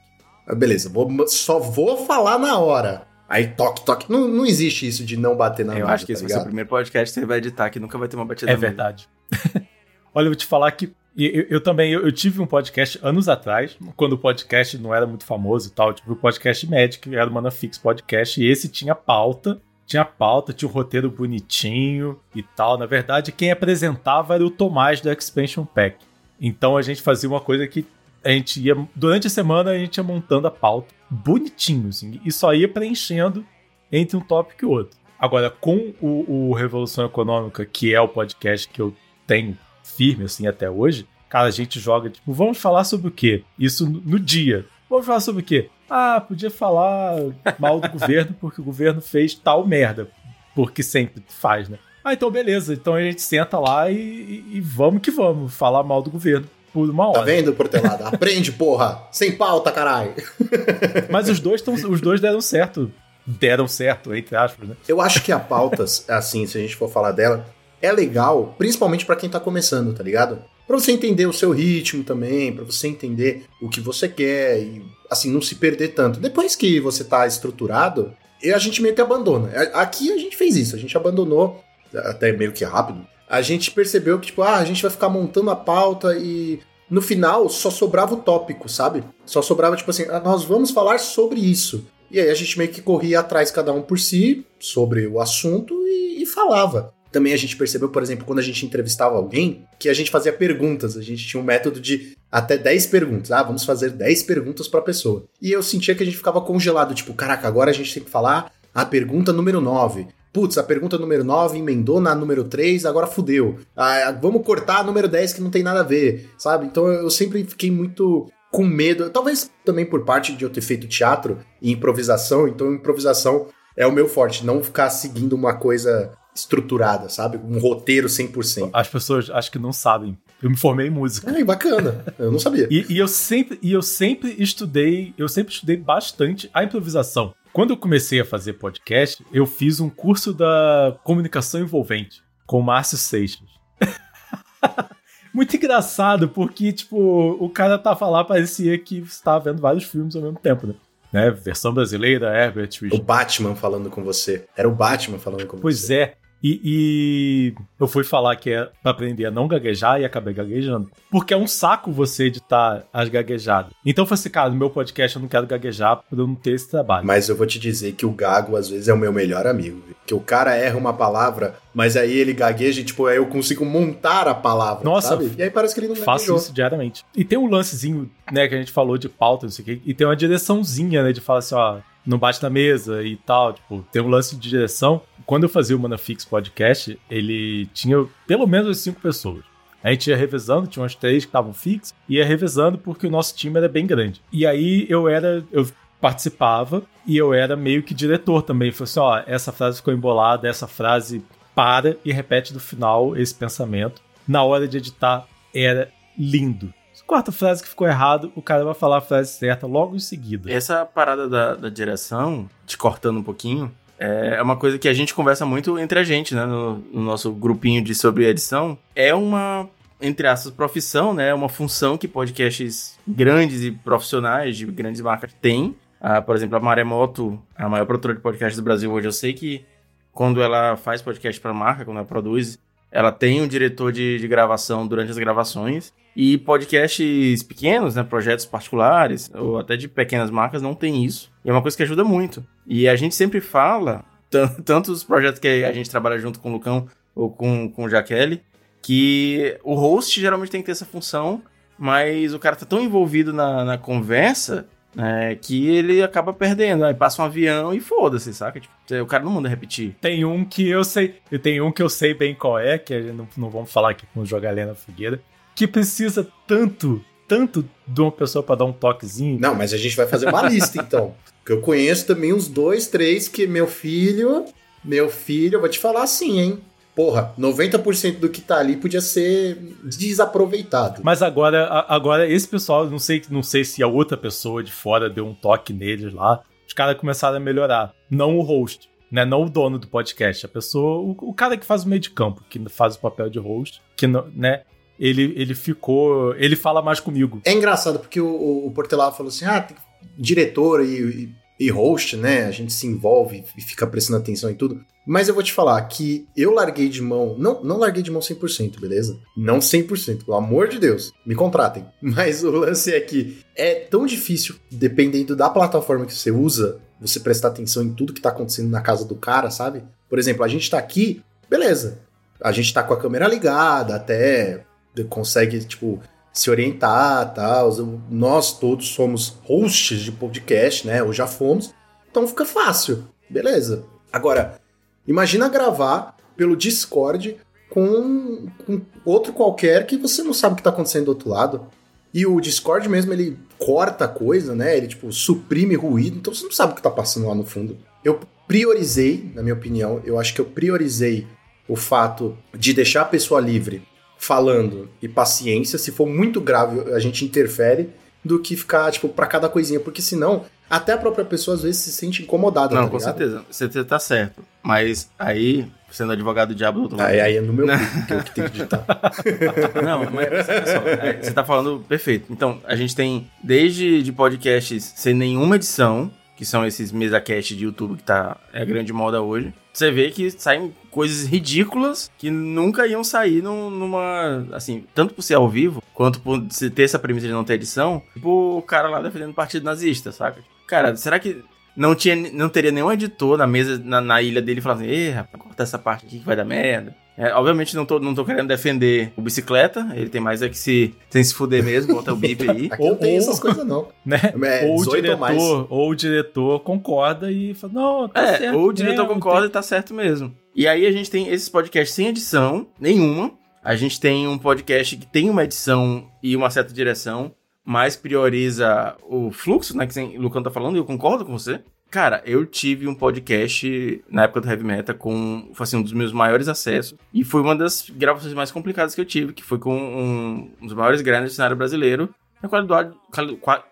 Aí, beleza, vou, só vou falar na hora. Aí, toque, toque. Não, não existe isso de não bater na eu mesa, acho que esse tá vai ser o ligado? primeiro podcast que você vai editar, que nunca vai ter uma batida É verdade. *laughs* Olha, eu vou te falar que eu, eu também eu, eu tive um podcast anos atrás, quando o podcast não era muito famoso e tal. Tive o podcast Magic, era o Manafix Podcast, e esse tinha pauta. Tinha pauta, tinha o roteiro bonitinho e tal. Na verdade, quem apresentava era o Tomás do Expansion Pack. Então a gente fazia uma coisa que a gente ia. Durante a semana a gente ia montando a pauta bonitinho, assim, e só ia preenchendo entre um tópico e outro. Agora, com o, o Revolução Econômica, que é o podcast que eu tenho firme assim até hoje, cara, a gente joga, tipo, vamos falar sobre o quê? Isso no, dia. Vamos falar sobre o quê? Ah, podia falar mal do *laughs* governo porque o governo fez tal merda. Porque sempre faz, né? Ah, então beleza. Então a gente senta lá e, e- e vamos que vamos falar mal do governo por uma hora. Tá vendo, Portelada? Aprende, porra! Sem pauta, caralho! *laughs* Mas os dois, tão, os dois deram certo. Deram certo, entre aspas, né? Eu acho que a pauta, assim, se a gente for falar dela, é legal, principalmente pra quem tá começando, tá ligado? Pra você entender o seu ritmo também, pra você entender o que você quer e, assim, não se perder tanto. Depois que você tá estruturado, a gente meio que abandona. Aqui a gente fez isso, a gente abandonou, até meio que rápido. A gente percebeu que, tipo, ah, a gente vai ficar montando a pauta e no final só sobrava o tópico, sabe? Só sobrava, tipo assim, ah, nós vamos falar sobre isso. E aí a gente meio que corria atrás, cada um por si, sobre o assunto e, e falava. Também a gente percebeu, por exemplo, quando a gente entrevistava alguém, que a gente fazia perguntas. A gente tinha um método de até 10 perguntas. Ah, vamos fazer 10 perguntas pra pessoa. E eu sentia que a gente ficava congelado, tipo, caraca, agora a gente tem que falar a pergunta número 9. Putz, a pergunta número 9 emendou na número 3, agora fudeu. Ah, vamos cortar a número 10 que não tem nada a ver, sabe? Então eu sempre fiquei muito com medo, talvez também por parte de eu ter feito teatro e improvisação, então improvisação é o meu forte, não ficar seguindo uma coisa estruturada, sabe? Um roteiro 100%. As pessoas acho que não sabem. Eu me formei em música. Ai, bacana. Eu não sabia. E, e eu sempre, e eu sempre estudei, eu sempre estudei bastante a improvisação. Quando eu comecei a fazer podcast, eu fiz um curso da comunicação envolvente com o Márcio Seixas. *laughs* Muito engraçado, porque, tipo, o cara tava lá, parecia que estava vendo vários filmes ao mesmo tempo, né? né? Versão brasileira, Herbert O Batman falando com você. Era o Batman falando com Pois você. é. E, e eu fui falar que é pra aprender a não gaguejar e acabei gaguejando. Porque é um saco você editar as gaguejadas. Então eu falei assim, cara, no meu podcast eu não quero gaguejar pra eu não ter esse trabalho. Mas eu vou te dizer que o Gago, às vezes, é o meu melhor amigo. Que o cara erra uma palavra, mas aí ele gagueja e, tipo, aí eu consigo montar a palavra, Nossa, sabe? E aí parece que ele não Faço gaguejou. isso diariamente. E tem um lancezinho, né, que a gente falou de pauta, não sei o quê, e tem uma direçãozinha, né, de falar assim, ó, não bate na mesa e tal, tipo, tem um lance de direção. Quando eu fazia o Manafix Podcast, ele tinha pelo menos cinco pessoas. A gente ia revezando, tinha umas três que estavam fixas, ia revezando porque o nosso time era bem grande. E aí eu era, eu participava e eu era meio que diretor também. Falei assim, ó, essa frase ficou embolada, essa frase para e repete do final esse pensamento. Na hora de editar, era lindo. Quarta frase que ficou errado, o cara vai falar a frase certa logo em seguida. Essa parada da, da direção, te cortando um pouquinho, é uma coisa que a gente conversa muito entre a gente, né? No, no nosso grupinho de sobre edição. É uma, entre aspas, profissão, né? Uma função que podcasts grandes e profissionais de grandes marcas têm. Ah, por exemplo, a Maremoto, a maior produtora de podcasts do Brasil hoje, eu sei que quando ela faz podcast para marca, quando ela produz, ela tem um diretor de, de gravação durante as gravações. E podcasts pequenos, né, projetos particulares, ou até de pequenas marcas, não tem isso. E é uma coisa que ajuda muito. E a gente sempre fala, *laughs* tan- tanto os projetos que a gente trabalha junto com o Lucão ou com, com o Jaqueline, que o host geralmente tem que ter essa função, mas o cara tá tão envolvido na, na conversa né, que ele acaba perdendo. Aí passa um avião e foda-se, saca? Tipo, o cara não manda repetir. Tem um que eu sei, tenho um que eu sei bem qual é, que não, não vamos falar aqui com Jogar Lenha na Fogueira, que precisa tanto, tanto de uma pessoa pra dar um toquezinho. Não, mas a gente vai fazer uma *laughs* lista, então. Porque eu conheço também uns dois, três que meu filho, meu filho, eu vou te falar assim, hein? Porra, 90% do que tá ali podia ser desaproveitado. Mas agora, agora esse pessoal, não sei, não sei se a outra pessoa de fora deu um toque neles lá. Os caras começaram a melhorar. Não o host, né? Não o dono do podcast. A pessoa, o, o cara que faz o meio de campo, que faz o papel de host, que não, né? Ele, ele ficou. Ele fala mais comigo. É engraçado porque o, o, Portelado falou assim: ah, diretor e, e, e host, né? A gente se envolve e fica prestando atenção em tudo. Mas eu vou te falar que eu larguei de mão, não, não larguei de mão 100%, beleza? Não 100%, pelo amor de Deus, me contratem. *laughs* Mas o lance é que é tão difícil, dependendo da plataforma que você usa, você prestar atenção em tudo que tá acontecendo na casa do cara, sabe? Por exemplo, a gente tá aqui, beleza. A gente tá com a câmera ligada, até consegue, tipo, se orientar, tal. Nós todos somos hosts de podcast, né? Ou já fomos. Então fica fácil, beleza. Agora, imagina gravar pelo Discord com, com outro qualquer que você não sabe o que tá acontecendo do outro lado. E o Discord mesmo, ele corta coisa, né? Ele, tipo, suprime ruído. Então você não sabe o que tá passando lá no fundo. Eu priorizei, na minha opinião, eu acho que eu priorizei o fato de deixar a pessoa livre falando e paciência. Se for muito grave, a gente interfere. Do que ficar, tipo, pra cada coisinha. Porque senão, até a própria pessoa às vezes se sente incomodada. Não, tá com ligado? certeza. Você tá certo. Mas aí, sendo advogado do diabo do outro lado. Aí, aí é no meu que eu que tenho que digitar. *laughs* Não, mas só, é, você tá falando perfeito. Então, a gente tem desde de podcasts sem nenhuma edição, que são esses mesa-cast de YouTube que tá é a grande moda hoje. Você vê que saem coisas ridículas que nunca iam sair num- numa. Assim, tanto por ser ao vivo, quanto por se ter essa premissa de não ter edição. Tipo, o cara lá defendendo o partido nazista, saca? Cara, será que não, tinha, não teria nenhum editor na mesa, na, na ilha dele falando assim: Ê, rapaz, corta essa parte aqui que vai dar merda. É, obviamente não tô, não tô querendo defender o bicicleta, ele tem mais é que se, tem que se fuder mesmo, bota o bip aí. *laughs* Aqui não tem Ou- essas coisas, não. *laughs* né? É, ou, o 18 ou mais. diretor, ou o diretor concorda e fala, não, tá É, certo. ou o diretor mesmo, concorda e tá certo mesmo. E aí a gente tem esses podcasts sem edição nenhuma. A gente tem um podcast que tem uma edição e uma certa direção, mas prioriza o fluxo, né? Que o Lucão tá falando, e eu concordo com você. Cara, eu tive um podcast na época do Heavy Metal com, foi assim, um dos meus maiores acessos. E foi uma das gravações mais complicadas que eu tive, que foi com um, um dos maiores grandes do cenário brasileiro. E a qualidade, quali- qua-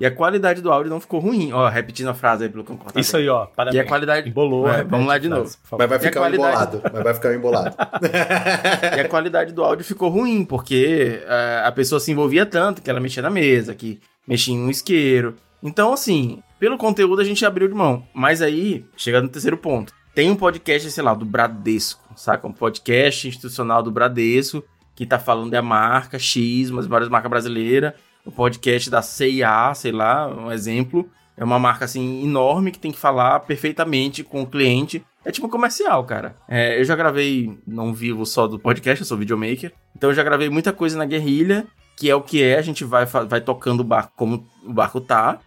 e a qualidade do áudio não ficou ruim. Ó, repetindo a frase aí pelo cortar. Isso aí, ó, E parabéns. a qualidade. Embolou. É, vamos lá a de frase, novo. favor. Mas vai E a ficar um qualidade? embolado. Mas vai ficar um embolado. *laughs* E a qualidade do áudio ficou ruim, porque é, a pessoa se envolvia tanto que ela mexia na mesa, que mexia em um isqueiro. Então, assim, pelo conteúdo a gente abriu de mão. Mas aí, chega no terceiro ponto. Tem um podcast, sei lá, do Bradesco, saca? Um podcast institucional do Bradesco, que tá falando da marca X, umas várias marcas brasileiras. O podcast da CIA, sei lá, um exemplo. É uma marca, assim, enorme que tem que falar perfeitamente com o cliente. É tipo comercial, cara. É, eu já gravei, não vivo só do podcast, eu sou videomaker. Então eu já gravei muita coisa na guerrilha, que é o que é, a gente vai, vai tocando o barco como o barco tá.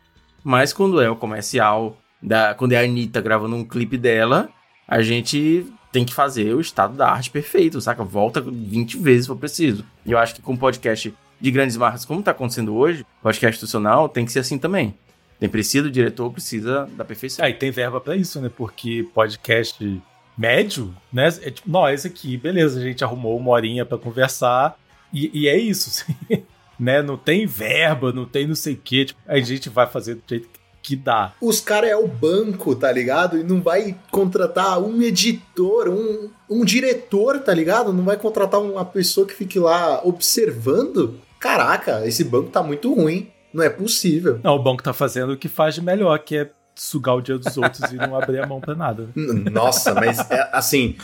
Mas quando é o comercial, da, quando é a Anitta gravando um clipe dela, a gente tem que fazer o estado da arte perfeito, saca? Volta 20 vezes se for preciso. E eu acho que com podcast de grandes marcas, como tá acontecendo hoje, podcast institucional, tem que ser assim também. Tem precisa do diretor, precisa da perfeição. Ah, e tem verba pra isso, né? Porque podcast médio, né? É tipo, nós aqui, beleza, a gente arrumou uma horinha pra conversar e, e é isso, *laughs* assim, né? Não tem verba, não tem não sei o quê. Tipo, a gente vai fazer do jeito que dá. Os caras é o banco, tá ligado? E não vai contratar um editor, um, um diretor, tá ligado? Não vai contratar uma pessoa que fique lá observando. Caraca, esse banco tá muito ruim. Não é possível. Não, o banco tá fazendo o que faz de melhor, que é sugar o dia dos outros e não abrir a mão pra nada. né? Nossa, mas é, assim,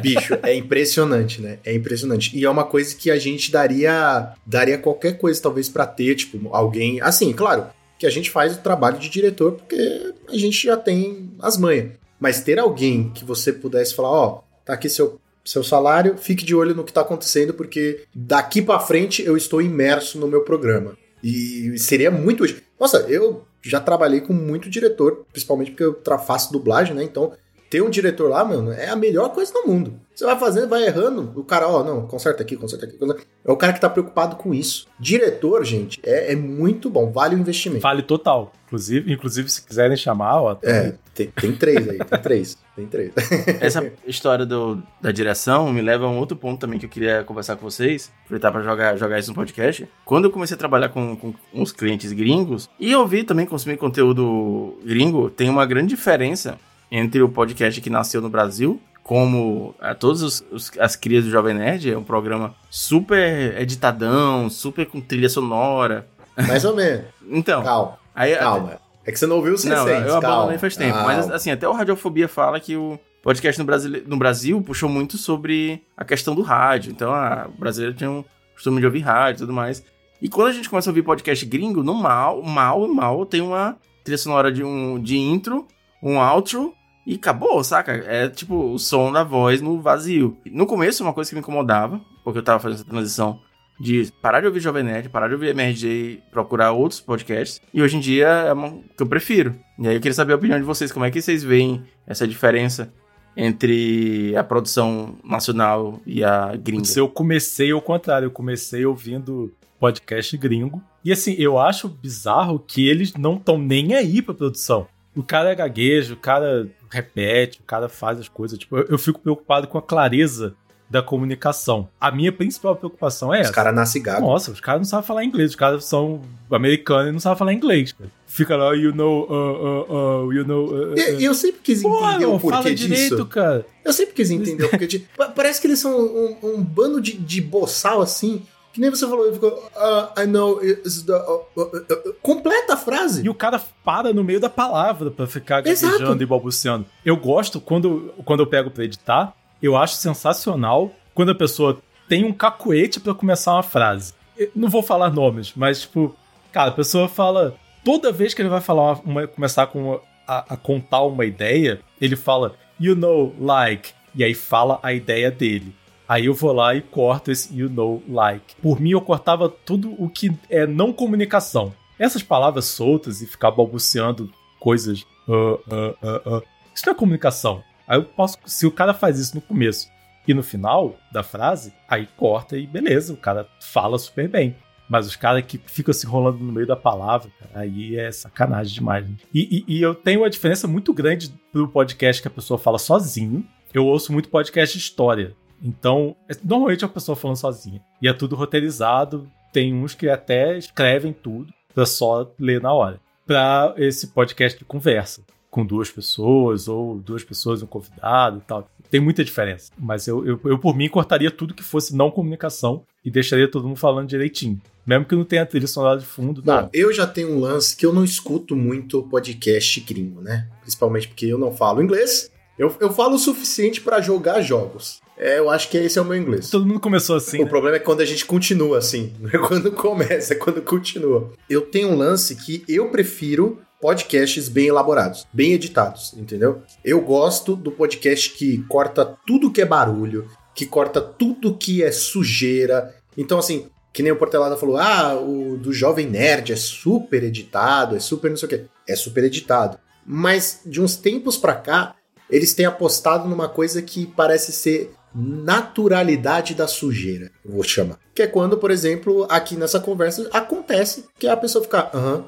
bicho, é impressionante, né? É impressionante. E é uma coisa que a gente daria daria qualquer coisa talvez pra ter, tipo, alguém, assim, claro, que a gente faz o trabalho de diretor porque a gente já tem as manhas. Mas ter alguém que você pudesse falar, ó, tá aqui seu seu salário, fique de olho no que tá acontecendo porque daqui pra frente eu estou imerso no meu programa. E seria muito. Nossa, eu já trabalhei com muito diretor, principalmente porque eu faço dublagem, né? Então, ter um diretor lá, mano, é a melhor coisa do mundo. Você vai fazendo, vai errando, o cara, ó, não, conserta aqui, conserta aqui. conserta- É o cara que tá preocupado com isso. Diretor, gente, é, é muito bom, vale o investimento. Vale total. Inclusive, inclusive se quiserem chamar, ó. É, tem, tem três aí, tem três, tem três. *laughs* Essa história do, da direção me leva a um outro ponto também que eu queria conversar com vocês, aproveitar para jogar, jogar isso no podcast. Quando eu comecei a trabalhar com, com uns clientes gringos e eu vi também consumir conteúdo gringo, tem uma grande diferença entre o podcast que nasceu no Brasil, como a todos os, os- as crias do Jovem Nerd, é um programa super editadão, super com trilha sonora. Mais ou menos. Então, Calma, aí calma. É que você não ouviu os não, recentes, eu calma. abandonei faz tempo. Mas Calma. assim, até o Radiofobia fala que o podcast no Brasil, no Brasil puxou muito sobre a questão do rádio. Então, a, o brasileiro tinha um costume de ouvir rádio e tudo mais. E quando a gente começa a ouvir podcast gringo, no mal, mal, mal, tem uma trilha sonora de, um, de intro, um outro e acabou, saca? É tipo o som da voz no vazio. No começo, uma coisa que me incomodava, porque eu tava fazendo essa transição de parar de ouvir Jovem Nerd, parar de ouvir MRG e procurar outros podcasts. E hoje em dia é uma que eu prefiro. E aí eu queria saber a opinião de vocês, como é que vocês veem essa diferença entre a produção nacional e a gringa. Eu comecei ao contrário, eu comecei ouvindo podcast gringo. E assim, eu acho bizarro que eles não estão nem aí pra produção. O cara é gaguejo, o cara repete, o cara faz as coisas. Tipo, eu, eu fico preocupado com a clareza da comunicação. A minha principal preocupação é Os essa. caras nascem gago. Nossa, os caras não sabem falar inglês. Os caras são americanos e não sabem falar inglês. Fica lá, you know, uh, uh, uh, you know. Uh, uh, E, e eu sempre quis Pô, entender não, o porquê fala disso. direito, cara. Eu sempre quis entender o porquê disso. Pa- Parece que eles são um, um bando de, de boçal assim. Que nem você falou, ele ficou. "Ah, I know it's the. uh, uh, uh, uh", completa a frase. E o cara para no meio da palavra pra ficar gaguejando e balbuciando. Eu gosto, quando, quando eu pego pra editar, eu acho sensacional quando a pessoa tem um cacuete pra começar uma frase. Eu não vou falar nomes, mas, tipo, cara, a pessoa fala. Toda vez que ele vai falar uma- uma- começar com uma- a, a contar uma ideia, ele fala, you know, like, e aí fala a ideia dele. Aí eu vou lá e corto esse you know, like. Por mim, eu cortava tudo o que é não comunicação. Essas palavras soltas e ficar balbuciando coisas. ah, ah, ah, isso não é comunicação. Aí eu posso. Se o cara faz isso no começo e no final da frase, aí corta e beleza, o cara fala super bem. Mas os caras que ficam se enrolando no meio da palavra, aí é sacanagem demais. né? E, e- e eu tenho uma diferença muito grande pro podcast que a pessoa fala sozinho. Eu ouço muito podcast de história. Então, é- normalmente é uma pessoa falando sozinha. E é tudo roteirizado. Tem uns que até escrevem tudo pra só ler na hora. Pra esse podcast de conversa. Com duas pessoas, ou duas pessoas e um convidado e tal. Tem muita diferença. Mas eu, eu, eu, por mim, cortaria tudo que fosse não comunicação e deixaria todo mundo falando direitinho. Mesmo que não tenha trilha sonora de fundo, Bom, nada. eu já tenho um lance que eu não escuto muito podcast gringo, né? Principalmente porque eu não falo inglês. Eu, eu falo o suficiente pra jogar jogos. É, eu acho que esse é o meu inglês. Todo mundo começou assim. o né? problema é quando a gente continua assim. Não *laughs* é quando começa, é quando continua. Eu tenho um lance que eu prefiro podcasts bem elaborados, bem editados, entendeu? Eu gosto do podcast que corta tudo que é barulho, que corta tudo que é sujeira. Então, assim, que nem o Portelada falou, ah, o do Jovem Nerd é super editado, é super não sei o quê. É super editado. Mas de uns tempos pra cá, eles têm apostado numa coisa que parece ser naturalidade da sujeira, eu vou chamar. Que é quando, por exemplo, aqui nessa conversa acontece que a pessoa fica, aham,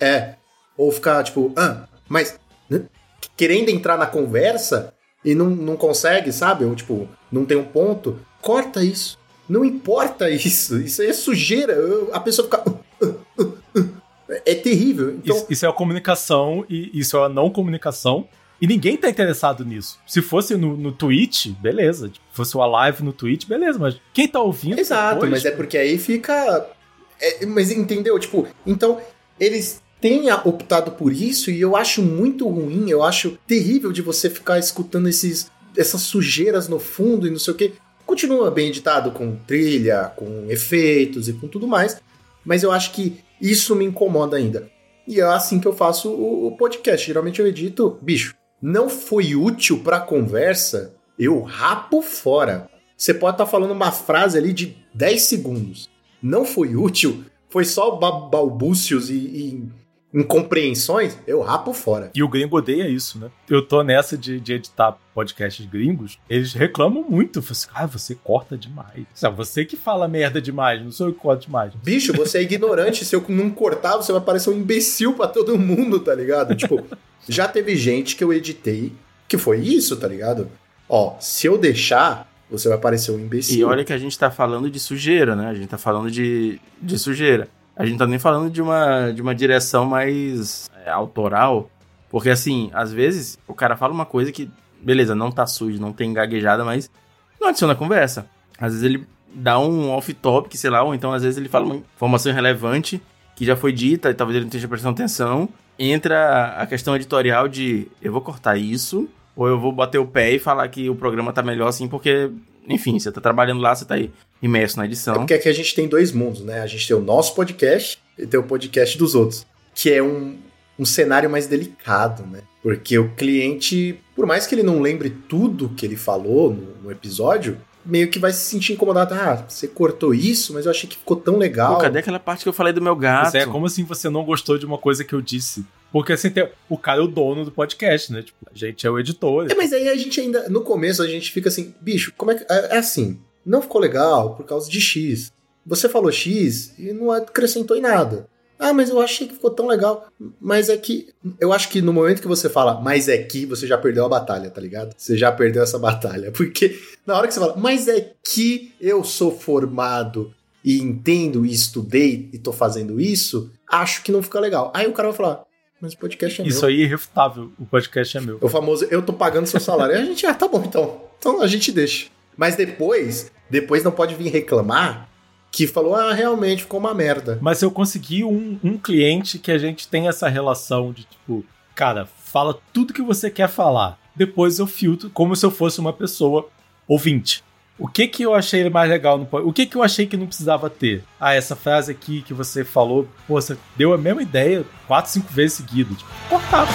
é. Ou ficar tipo, ah, mas. né? Querendo entrar na conversa e não, não consegue, sabe? Ou tipo, não tem um ponto. Corta isso. Não importa *laughs* isso. Isso aí é sujeira. A pessoa fica. *laughs* É terrível. Então, Isso, isso é a comunicação e isso é a não comunicação. E ninguém tá interessado nisso. Se fosse no, no Twitch, beleza. Tipo, fosse uma live no Twitch, beleza. Mas quem tá ouvindo. Exato, depois, mas é porque aí fica. é, mas entendeu? Tipo, então eles têm a- optado por isso e eu acho muito ruim, eu acho terrível de você ficar escutando esses, essas sujeiras no fundo e não sei o que. Continua bem editado com trilha, com efeitos e com tudo mais, mas eu acho que isso me incomoda ainda. E é assim que eu faço o, o podcast. Geralmente eu edito, bicho, não foi útil pra conversa, eu rapo fora. Você pode estar falando uma frase ali de 10 segundos. Não foi útil, foi só ba- balbúcios e, e incompreensões, eu rapo fora. E o gringo odeia isso, né? Eu tô nessa de, de editar podcasts gringos, eles reclamam muito. Falam assim, ah, você corta demais. Sabe, você que fala merda demais, não sou eu que corto demais. Bicho, você é ignorante. *laughs* Se eu não cortar, você vai parecer um imbecil pra todo mundo, tá ligado? Tipo, *laughs* já teve gente que eu editei que foi isso, tá ligado? Ó, se eu deixar, você vai parecer um imbecil. E olha que a gente tá falando de sujeira, né? A gente tá falando de, de sujeira. A gente tá nem falando de uma, de uma direção mais é, autoral. Porque, assim, às vezes o cara fala uma coisa que, beleza, não tá sujo, não tem gaguejada, mas não adiciona conversa. Às vezes ele dá um off-topic, sei lá, ou então às vezes ele fala uma informação irrelevante que já foi dita e talvez ele não esteja prestando atenção. Entra a questão editorial de eu vou cortar isso, ou eu vou bater o pé e falar que o programa tá melhor assim, porque, enfim, você tá trabalhando lá, você tá aí imerso na É edição. porque aqui a gente tem dois mundos, né? A gente tem o nosso podcast e tem o podcast dos outros, que é um, um cenário mais delicado, né? Porque o cliente, por mais que ele não lembre tudo que ele falou no, no episódio, meio que vai se sentir incomodado. Ah, você cortou isso, mas eu achei que ficou tão legal. Pô, cadê aquela parte que eu falei do meu gato? É como assim você não gostou de uma coisa que eu disse. Porque assim, tem, o cara é o dono do podcast, né? Tipo, a gente é o editor. É, mas aí a gente ainda, no começo, a gente fica assim, bicho, como é que. É, é assim, não ficou legal por causa de X. Você falou X e não acrescentou em nada. Ah, mas eu achei que ficou tão legal. Mas é que. Eu acho que no momento que você fala, mas é que, você já perdeu a batalha, tá ligado? Você já perdeu essa batalha. *laughs* Porque na hora que você fala, mas é que eu sou formado e entendo e estudei e tô fazendo isso, acho que não fica legal. Aí o cara vai falar, mas o podcast é Isso meu. aí é irrefutável. O podcast é meu. O famoso, eu tô pagando seu salário. A gente, ah, tá bom então. Então a gente deixa. Mas depois, depois não pode vir reclamar que falou, ah, realmente ficou uma merda. Mas eu consegui um, um cliente que a gente tem essa relação de tipo, cara, fala tudo que você quer falar. Depois eu filtro como se eu fosse uma pessoa ouvinte. O que que eu achei mais legal no O que que eu achei que não precisava ter? Ah, essa frase aqui que você falou, pô, você deu a mesma ideia quatro, cinco vezes seguidas. Tipo, cortar,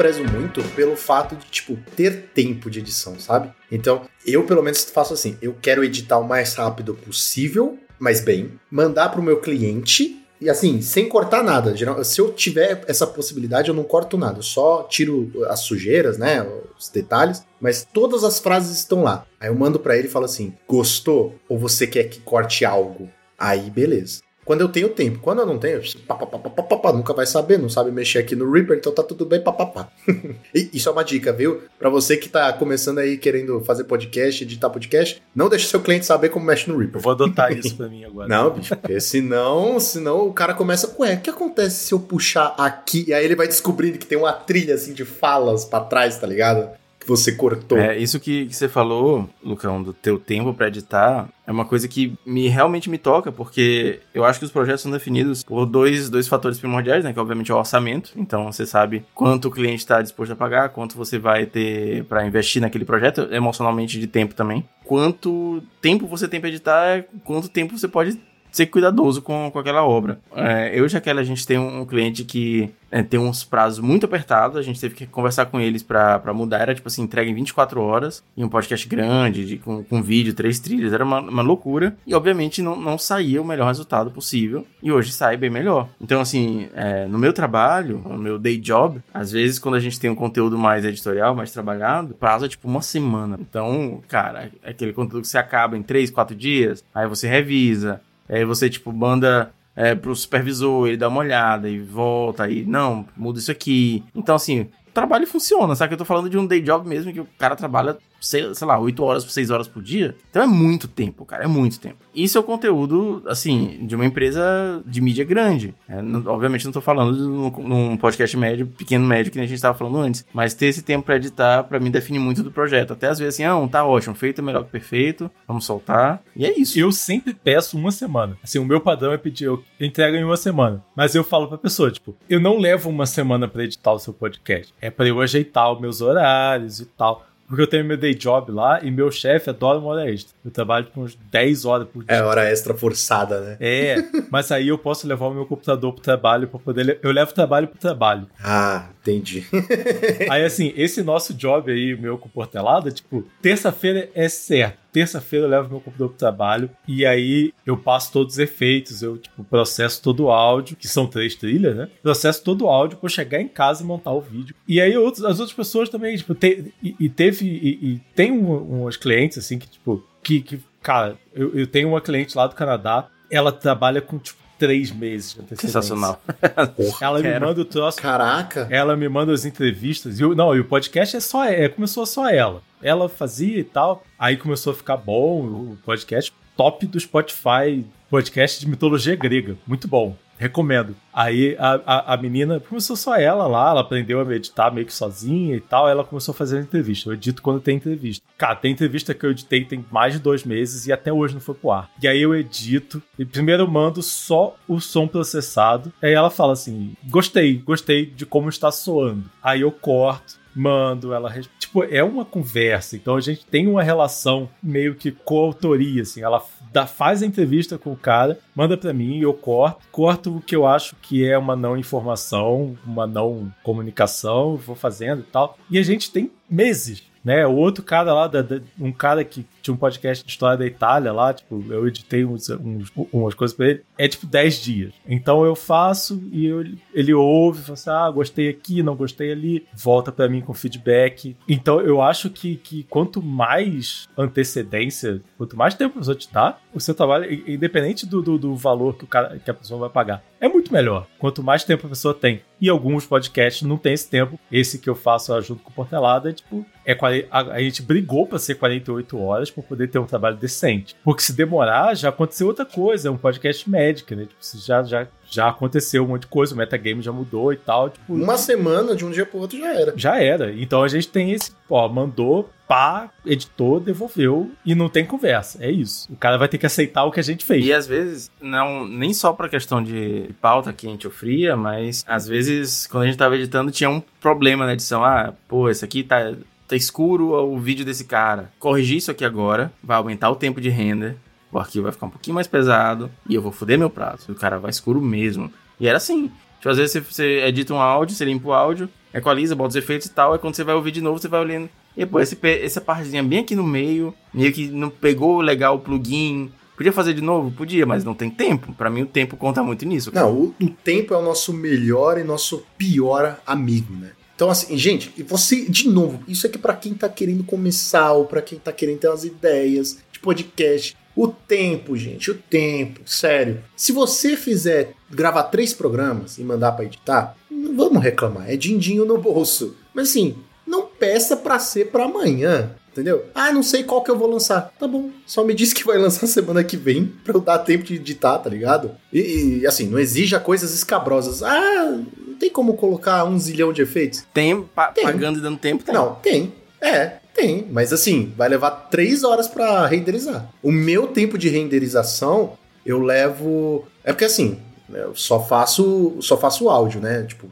prezo muito pelo fato de, tipo, ter tempo de edição, sabe? Então, eu pelo menos faço assim: eu quero editar o mais rápido possível, mas bem, mandar pro meu cliente. E assim, sem cortar nada. Se eu tiver essa possibilidade, eu não corto nada. Eu só tiro as sujeiras, né? Os detalhes. Mas todas as frases estão lá. Aí eu mando pra ele e falo assim: gostou? Ou você quer que corte algo? Aí, beleza. Quando eu tenho tempo. Quando eu não tenho, pá, pá, pá, pá, nunca vai saber, não sabe mexer aqui no Reaper, então tá tudo bem, pá, pá, pá. *laughs* E Isso é uma dica, viu? Pra você que tá começando aí querendo fazer podcast, editar podcast, não deixe seu cliente saber como mexe no Eu Reaper. vou adotar isso pra mim agora. Não, bicho, porque senão, senão o cara começa, ué, o que acontece se eu puxar aqui? E aí ele vai descobrindo que tem uma trilha assim de falas pra trás, tá ligado? Você cortou. É, isso que, que você falou, Lucão, do teu tempo pra editar, é uma coisa que me realmente me toca, porque eu acho que os projetos são definidos por dois, dois fatores primordiais, né? Que obviamente é o orçamento. Então você sabe quanto o cliente está disposto a pagar, quanto você vai ter pra investir naquele projeto, emocionalmente de tempo também. Quanto tempo você tem pra editar, é quanto tempo você pode ser cuidadoso com, com aquela obra. É, eu e Jaqueline, a gente tem um cliente que é, tem uns prazos muito apertados, a gente teve que conversar com eles pra mudar, era tipo assim, entrega em 24 horas, e um podcast grande, de, com, com vídeo, três trilhas, era uma, uma loucura, e obviamente não, não saía o melhor resultado possível, e hoje sai bem melhor. Então assim, é, no meu trabalho, no meu day job, às vezes quando a gente tem um conteúdo mais editorial, mais trabalhado, prazo é tipo uma semana. Então, cara, é aquele conteúdo que você acaba em três, quatro dias, aí você revisa, Aí você, tipo, manda é, pro supervisor, ele dá uma olhada e volta, aí, não, muda isso aqui. Então, assim, o trabalho funciona, sabe? Eu tô falando de um day job mesmo, que o cara trabalha, sei, sei lá, 8 horas por 6 horas por dia. Então é muito tempo, cara, é muito tempo. Isso é o conteúdo, assim, de uma empresa de mídia grande. É, não- obviamente não tô falando de num, num podcast médio, pequeno médio, que nem a gente tava falando antes. Mas ter esse tempo pra editar, pra mim, define muito do projeto. Até às vezes assim, ah, tá ótimo, feito é melhor que perfeito, vamos soltar. E é isso. Eu sempre peço uma semana. Assim, o meu padrão é pedir, eu entrego em uma semana. Mas eu falo pra pessoa, tipo, eu não levo uma semana pra editar o seu podcast. É pra eu ajeitar os meus horários e tal. Porque eu tenho meu day job lá e meu chefe adora uma hora extra. Eu trabalho por uns 10 horas por dia. É hora extra forçada, né? É, mas aí eu posso levar o meu computador pro trabalho pra poder. le- Eu levo o trabalho pro trabalho. Ah, entendi. *laughs* Aí, assim, esse nosso job aí, meu com Portelada, tipo, terça-feira é certo. Terça-feira eu levo meu computador pro trabalho e aí eu passo todos os efeitos, eu, tipo, processo todo o áudio, que são três trilhas, né? Processo todo o áudio pra eu chegar em casa e montar o vídeo. E aí outros, as outras pessoas também, tipo, te- e, e teve, e, e tem um, uns clientes, assim, que, tipo, que, que cara, eu, eu tenho uma cliente lá do Canadá, ela trabalha com, tipo, três meses de antecedência. Sensacional. *laughs* Ela me Quero. manda o troço Caraca. ela me manda as entrevistas. E o, não, e o podcast é só é, começou só ela. Ela fazia e tal. Aí começou a ficar bom o podcast top do Spotify, podcast de mitologia grega. Muito bom. Recomendo. Aí a, a, a menina, começou só ela lá, ela aprendeu a meditar meio que sozinha e tal. Ela começou a fazer a entrevista. Eu edito quando tem entrevista. Cara, tem entrevista que eu editei tem mais de dois meses e até hoje não foi pro ar. E aí eu edito. E primeiro eu mando só o som processado. Aí ela fala assim: gostei, gostei de como está soando. Aí eu corto. Mando, ela. Tipo, é uma conversa. Então a gente tem uma relação meio que coautoria, assim. Ela dá, faz a entrevista com o cara, manda pra mim, eu corto. Corto o que eu acho que é uma não informação, uma não comunicação, vou fazendo e tal. E a gente tem meses. Né, o outro cara lá, da- da- um cara que tinha um podcast de história da Itália lá, tipo, eu editei uns, uns- umas coisas pra ele, é tipo 10 dias. Então eu faço e eu- ele ouve, fala assim, ah, gostei aqui, não gostei ali, volta pra mim com feedback. Então eu acho que, que quanto mais antecedência, quanto mais tempo a pessoa te dá, o seu trabalho, independente do, do, do valor que, o cara, que a pessoa vai pagar, é muito melhor. Quanto mais tempo a pessoa tem. E alguns podcasts não tem esse tempo. Esse que eu faço junto com o Portelada, é tipo, é, a, gente brigou pra ser 48 horas pra poder ter um trabalho decente. Porque se demorar, já aconteceu outra coisa. É um podcast médico, né? Tipo, se já, já, já aconteceu um monte de coisa, o metagame já mudou e tal. Tipo, Uma semana, de um dia pro outro, já era. já era. Então a gente tem esse, ó, mandou, pá, editou, devolveu e não tem conversa. É isso. O cara vai ter que aceitar o que a gente fez. E às vezes, não, nem só pra questão de pauta quente ou fria, mas às vezes, quando a gente tava editando, tinha um problema na edição. Ah, pô, esse aqui tá, tá escuro o vídeo desse cara. Corrigir isso aqui agora, vai aumentar o tempo de render, o arquivo vai ficar um pouquinho mais pesado e eu vou foder meu prato. O cara vai escuro mesmo. E era assim. Tipo, às vezes você, edita um áudio, você limpa o áudio, equaliza, bota os efeitos e tal, aí quando você vai ouvir de novo, você vai olhando. E pô, esse, essa partezinha bem aqui no meio, meio que não pegou legal o plugin. Podia fazer de novo? Podia, mas não tem tempo. Pra mim, o tempo conta muito nisso. Não, o, o tempo é o nosso melhor e nosso pior amigo, né? Então, assim, gente, e você, de novo, isso aqui pra quem tá querendo começar ou pra quem tá querendo ter umas ideias de podcast. O tempo, gente, o tempo, sério. Se você fizer gravar três programas e mandar pra editar, não vamos reclamar, é din-dinho no bolso. Mas assim, não peça pra ser pra amanhã. Entendeu? Ah, não sei qual que eu vou lançar. Tá bom. Só me diz que vai lançar *laughs* semana que vem pra eu dar tempo de editar, tá ligado? E, e, assim, não exija coisas escabrosas. Ah, não tem como colocar um zilhão de efeitos? Tem, pa- Tem. pagando e dando tempo, tem. Não, tem. É, tem. Mas assim, vai levar três horas pra renderizar. O meu tempo de renderização, eu levo. É porque assim. Eu só faço só faço áudio, né? Tipo,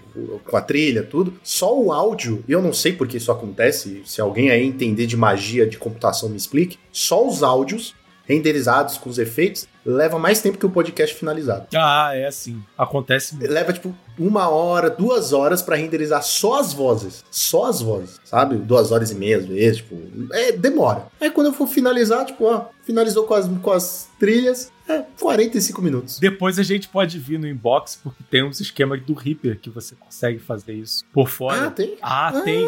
com a trilha, tudo. Só o áudio, e eu não sei por que isso acontece, se alguém aí entender de magia de computação me explique. Só os áudios renderizados com os efeitos leva mais tempo que o podcast finalizado. Ah, é assim. Acontece mesmo. Leva, tipo, uma hora, duas horas pra renderizar só as vozes. Só as vozes, sabe? Duas horas e meia, às vezes, tipo... É, demora. Aí quando eu for finalizar, tipo, ó... Finalizou com as, com as trilhas, é 45 minutos. Depois a gente pode vir no inbox, porque tem uns esquemas do Reaper que você consegue fazer isso por fora. Ah, tem? Ah, tem.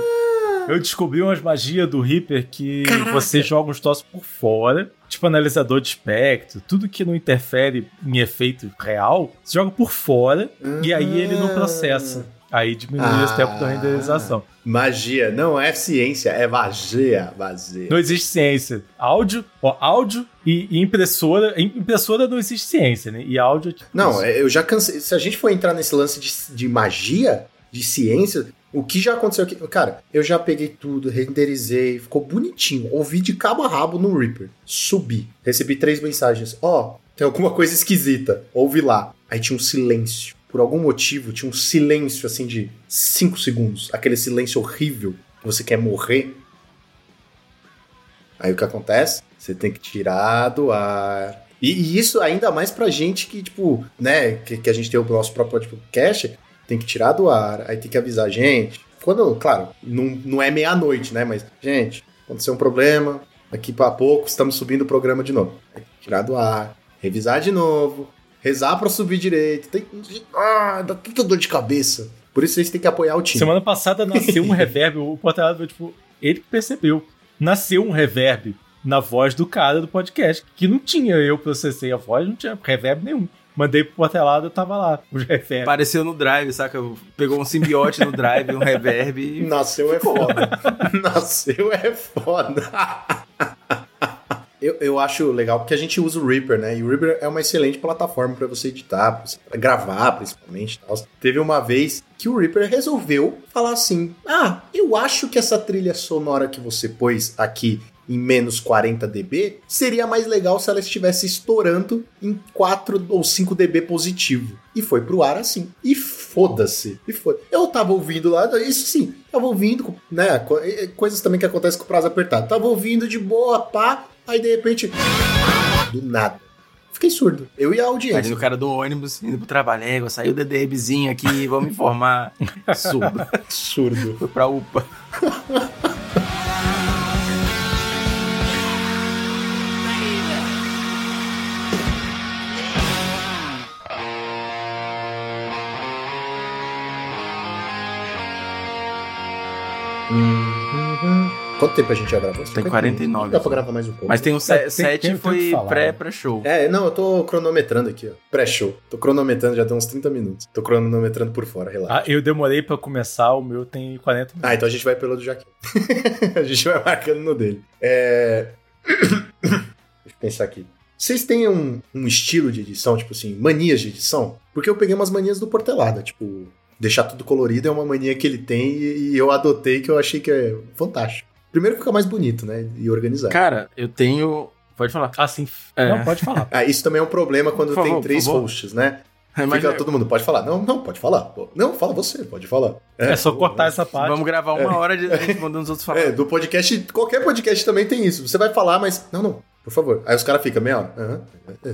Eu descobri umas magias do Reaper que Caraca. você joga os troços por fora, tipo analisador de espectro, tudo que não interfere em efeito real, você joga por fora e aí ele não processa. Aí diminui Ah. esse tempo da renderização. Magia, não é ciência, é magia, magia. Não existe ciência. Áudio, ó, áudio e, e impressora. im- Impressora não existe ciência, né? E áudio é tipo. Não, isso. é, eu já cansei. Se a gente for entrar nesse lance de, de magia, de ciência, o que já aconteceu aqui. Cara, eu já peguei tudo, renderizei, ficou bonitinho. Ouvi de cabo a rabo no Reaper. Subi. Recebi três mensagens. Ó, tem alguma coisa esquisita. Ouve lá. Aí tinha um silêncio. Por algum motivo, tinha um silêncio assim de cinco segundos. Aquele silêncio horrível. Você quer morrer. Aí o que acontece? Você tem que tirar do ar. E, e isso ainda mais pra gente que, tipo, né, que, que a gente tem o nosso próprio podcast, tem que tirar do ar, aí tem que avisar a gente. Quando, claro, não, não é meia-noite, né? Mas, gente, aconteceu um problema, daqui pra pouco estamos subindo o programa de novo. Tirar do ar, revisar de novo, rezar pra subir direito. Tem, ah, dá tanta dor de cabeça. Por isso vocês têm que apoiar o time. Semana passada nasceu um *laughs* reverb, o Portelado, tipo, ele percebeu. Nasceu um reverb na voz do cara do podcast, que não tinha. Eu processei a voz, não tinha reverb nenhum. Mandei pro Portelado, tava lá, o reverb. Apareceu no Drive, saca? Pegou um simbiote no Drive, um reverb e... *laughs* Nasceu é foda. *laughs* Nasceu é foda. Eu, eu acho legal porque a gente usa o Reaper, né? E o Reaper é uma excelente plataforma para você editar, pra você gravar principalmente. e tal. Teve uma vez que o Reaper resolveu falar assim: Ah, eu acho que essa trilha sonora que você pôs aqui em menos 40 dB, seria mais legal se ela estivesse estourando em 4 ou 5 dB positivo. E foi pro ar assim. E foda-se. E foda Eu tava ouvindo lá, isso sim, tava ouvindo, né? co- Coisas também que acontecem com o prazo apertado. Tava ouvindo de boa, pá, aí de repente. Do nada. Fiquei surdo. Eu e a audiência. Imagina o cara do ônibus indo pro trabalho. É, saiu o DDBzinho aqui, vamos informar. *laughs* Surdo. Surdo. Foi pra UPA. *laughs* Quanto tempo a gente já gravou? Tem 49. Dá pra gravar mais um pouco. Mas tem um É, tem- 7 tem- tem o que foi falar, pré- né? pré-show. É, não, eu tô cronometrando aqui, ó. Pré-show. Tô cronometrando, já tem uns 30 minutos. Tô cronometrando por fora, relaxa. Ah, eu demorei pra começar, o meu tem 40 minutos. Ah, então a gente vai pelo do Jaquim. *laughs* a gente vai marcando no dele. É... *coughs* Deixa eu pensar aqui. Vocês têm um, um estilo de edição, tipo assim, manias de edição? Porque eu peguei umas manias do Portelada, tipo, deixar tudo colorido é uma mania que ele tem e, e eu adotei que eu achei que é fantástico. Primeiro que fica mais bonito, né? E organizado. Cara, eu tenho. Pode falar. Ah, sim. É. Não, pode falar. Ah, isso também é um problema quando favor, tem três hosts, né? Mas Fica todo mundo, pode falar. Não, não, pode falar. Não, fala você, pode falar. É, só cortar essa parte. Vamos gravar uma hora de a gente mandando os outros falar. É, do podcast, qualquer podcast também tem isso. Você vai falar, mas. Não, não, por favor. Aí os caras ficam meia hora. Aham.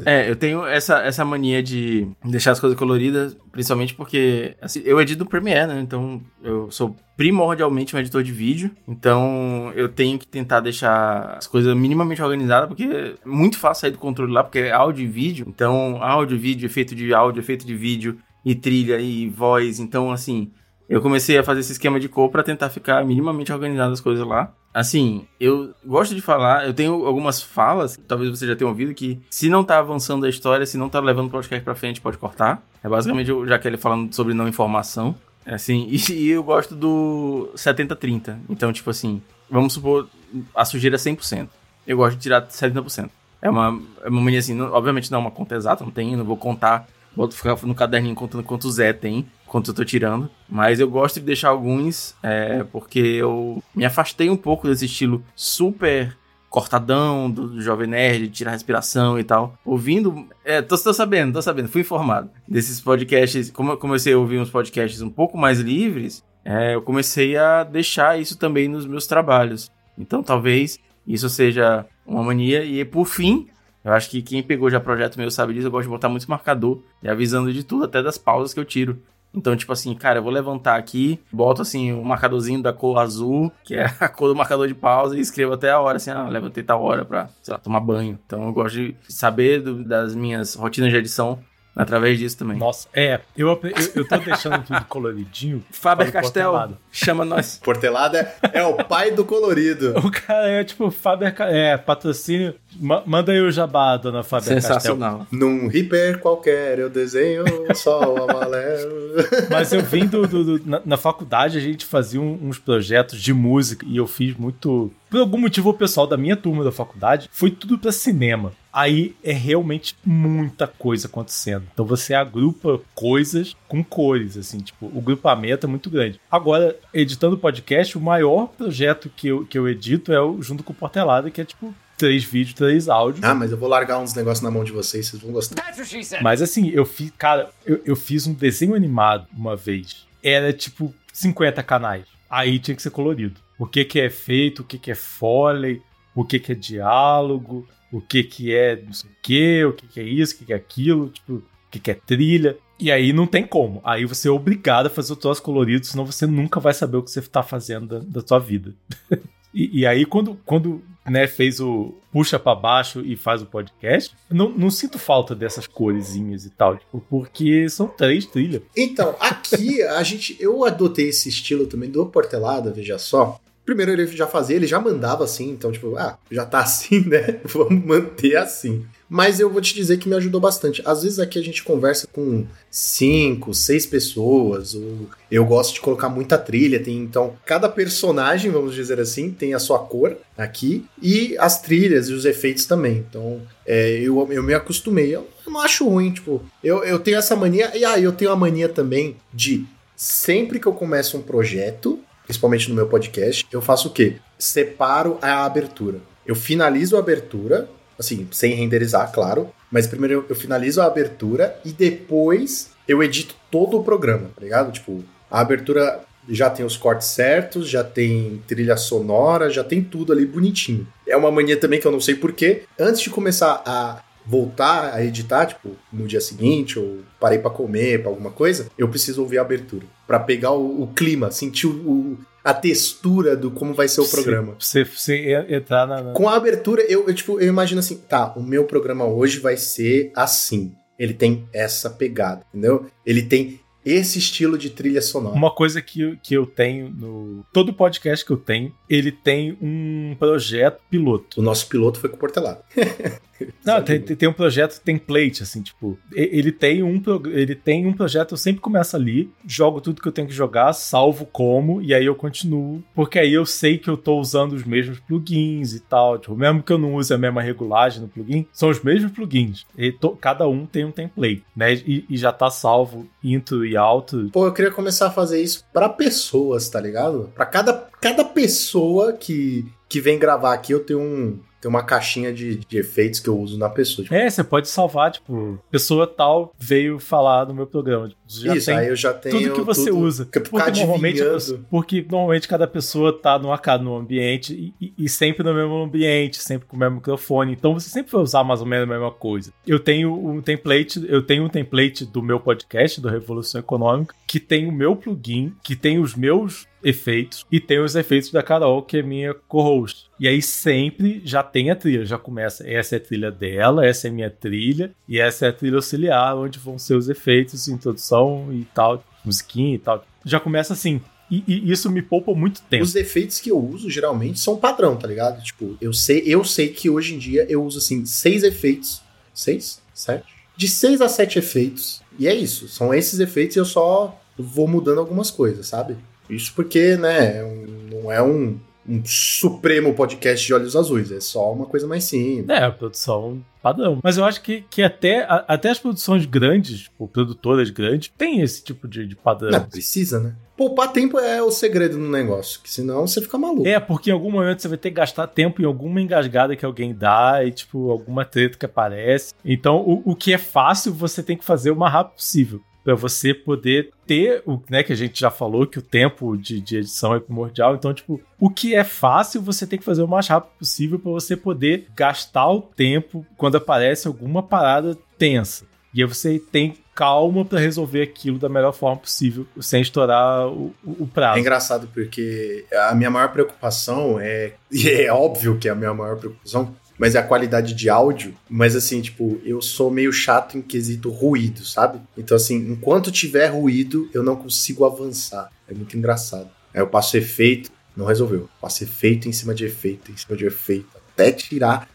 É, eu tenho essa, essa mania de deixar as coisas coloridas, principalmente porque assim, eu edito no Premiere, né? Então eu sou primordialmente um editor de vídeo. Então eu tenho que tentar deixar as coisas minimamente organizadas, porque é muito fácil sair do controle lá, porque é áudio e vídeo. Então, áudio, vídeo, efeito de áudio, efeito de vídeo, e trilha e voz. Então, assim, eu comecei a fazer esse esquema de cor pra tentar ficar minimamente organizado as coisas lá. Assim, eu gosto de falar, eu tenho algumas falas, talvez você já tenha ouvido, que se não tá avançando a história, se não tá levando o podcast pra frente, pode cortar. É basicamente o Jaqueline falando sobre não informação. É Assim, *laughs* e, eu gosto do 70-30. Então, tipo assim, vamos supor a sujeira 100%. Eu gosto de tirar 70%. É uma, é uma mania assim, não- obviamente não é uma conta exata, não tem, não vou contar, vou ficar no caderninho contando quanto Zé tem, quanto eu tô tirando. Mas eu gosto de deixar alguns, é, porque eu me afastei um pouco desse estilo super cortadão do, do Jovem Nerd, de tirar respiração e tal. Ouvindo, é, tô, tô sabendo, tô sabendo, fui informado desses podcasts. Como eu comecei a ouvir uns podcasts um pouco mais livres, é, eu comecei a deixar isso também nos meus trabalhos. Então talvez isso seja uma mania. E por fim, eu acho que quem pegou já projeto meu sabe disso, eu gosto de botar muito marcador e avisando de tudo, até das pausas que eu tiro. Então, tipo assim, cara, eu vou levantar aqui, boto assim o marcadorzinho da cor azul, que é a cor do marcador de pausa, e escrevo até a hora, assim, ah, levantei tal hora pra, sei lá, tomar banho. Então eu gosto de saber do- das minhas rotinas de edição através disso também. Nossa, é, eu, eu, eu tô deixando tudo coloridinho. *laughs* Faber Castell, portelado. chama nós. Portelada é, é o pai do colorido. *laughs* O cara é tipo Faber é, patrocínio. Ma- manda aí o jabá, dona Faber Castell. Sensacional. Num Reaper qualquer eu desenho só o amarelo. *laughs* Mas eu vim do. do- do- na, na faculdade a gente fazia um- uns projetos de música e eu fiz muito. Por algum motivo, o pessoal da minha turma da faculdade foi tudo pra cinema. Aí é realmente muita coisa acontecendo. Então você agrupa coisas com cores, assim, tipo, o grupamento é muito grande. Agora, editando podcast, o maior projeto que eu, que eu edito é o Junto com o Portelada, que é tipo três vídeos, três áudios. Ah, mas eu vou largar uns negócios na mão de vocês, vocês vão gostar. Mas assim, eu fiz, cara, eu, eu fiz um desenho animado uma vez. Era tipo 50 canais. Aí tinha que ser colorido. O que que é efeito, o que que é foley, o que que é diálogo, o que que é não sei o que, o que que é isso, o que que é aquilo, tipo, o que que é trilha. E aí não tem como. Aí você é obrigado a fazer o troço colorido, senão você nunca vai saber o que você tá fazendo da, da sua vida. *laughs* E, e aí, quando, quando né, fez o puxa pra baixo e faz o podcast, não, não sinto falta dessas coresinhas e tal, tipo, porque são três trilhas. Então, aqui a gente. Eu adotei esse estilo também do Portelada, veja só. Primeiro ele já fazia, ele já mandava assim, então, tipo, ah, já tá assim, né? *laughs* Vamos manter assim. Mas eu vou te dizer que me ajudou bastante. Às vezes aqui a gente conversa com cinco, seis pessoas, ou eu gosto de colocar muita trilha, tem então cada personagem, vamos dizer assim, tem a sua cor aqui, e as trilhas e os efeitos também. Então, é, eu, eu me acostumei. Eu, não acho ruim, tipo, eu, eu tenho essa mania, e aí eu tenho a mania também de sempre que eu começo um projeto, principalmente no meu podcast, eu faço o quê? Separo a abertura. Eu finalizo a abertura, assim, sem renderizar, claro. Mas primeiro eu, eu finalizo a abertura e depois eu edito todo o programa, tá ligado? Tipo, a abertura já tem os cortes certos, já tem trilha sonora, já tem tudo ali bonitinho. É uma mania também que eu não sei porquê. Antes de começar a voltar a editar, tipo, no dia seguinte, ou parei para comer, para alguma coisa, eu preciso ouvir a abertura. para pegar o, o, clima, sentir o, a textura do como vai ser o programa. Você, você entrar na, na... Com a abertura, eu, eu, tipo, eu imagino assim, tá, o meu programa hoje vai ser assim. Ele tem essa pegada, entendeu? Ele tem esse estilo de trilha sonora. Uma coisa que, que eu tenho no. Todo podcast que eu tenho, ele tem um projeto piloto. O nosso piloto foi com o Portelado. *laughs* Não, tem, tem um projeto template, assim, tipo, ele tem um ele tem um projeto, eu sempre começo ali, jogo tudo que eu tenho que jogar, salvo como, e aí eu continuo, porque aí eu sei que eu tô usando os mesmos plugins e tal, tipo, mesmo que eu não use a mesma regulagem no plugin, são os mesmos plugins. To, cada um tem um template, né? E, e, já tá salvo intro e alto. Pô, eu queria começar a fazer isso para pessoas, tá ligado? Para cada, cada pessoa que que vem gravar aqui, eu tenho um tem uma caixinha de, de efeitos que eu uso na pessoa. Tipo. É, você pode salvar, tipo, pessoa tal veio falar no meu programa. Tipo, Isso, aí eu já tenho. Tudo que você tudo, usa. Porque normalmente, porque normalmente cada pessoa tá no, no ambiente e, e, sempre no mesmo ambiente, sempre com o mesmo microfone. Então você sempre vai usar mais ou menos a mesma coisa. Eu tenho um template, eu tenho um template do meu podcast, do Revolução Econômica, que tem o meu plugin, que tem os meus efeitos e tem os efeitos da Carol, que é minha co-host. E aí sempre já tem a trilha, já começa. Essa é a trilha dela, essa é a minha trilha, e essa é a trilha auxiliar, onde vão ser os efeitos, introdução e tal, musiquinha e tal. Já começa assim. E, e, isso me poupa muito tempo. Os efeitos que eu uso geralmente são padrão, tá ligado? Tipo, eu sei, eu sei que hoje em dia eu uso assim, seis efeitos. Seis? Sete? De seis a sete efeitos. E é isso. São esses efeitos e eu só vou mudando algumas coisas, sabe? Isso porque, né, não é um, um supremo podcast de olhos azuis, é só uma coisa mais simples. É, a produção padrão. Mas eu acho que, que até, a, até as produções grandes, tipo, produtoras grandes, tem esse tipo de, de padrão. Não, precisa, né? Poupar tempo é o segredo no negócio, que senão você fica maluco. É, porque em algum momento você vai ter que gastar tempo em alguma engasgada que alguém dá e, tipo, alguma treta que aparece. Então, o, o que é fácil, você tem que fazer o mais rápido possível para você poder ter o, né, que a gente já falou que o tempo de, de, edição é primordial. Então, tipo, o que é fácil, você tem que fazer o mais rápido possível para você poder gastar o tempo quando aparece alguma parada tensa. E aí você tem calma para resolver aquilo da melhor forma possível, sem estourar o, o, prazo. É engraçado porque a minha maior preocupação é, *laughs* e é óbvio que é a minha maior preocupação, mas é a qualidade de áudio. Mas assim, tipo, eu sou meio chato em quesito ruído, sabe? Então, assim, enquanto tiver ruído, eu não consigo avançar. É muito engraçado. Aí eu passo efeito, não resolveu. Passo efeito em cima de efeito, em cima de efeito. Até tirar.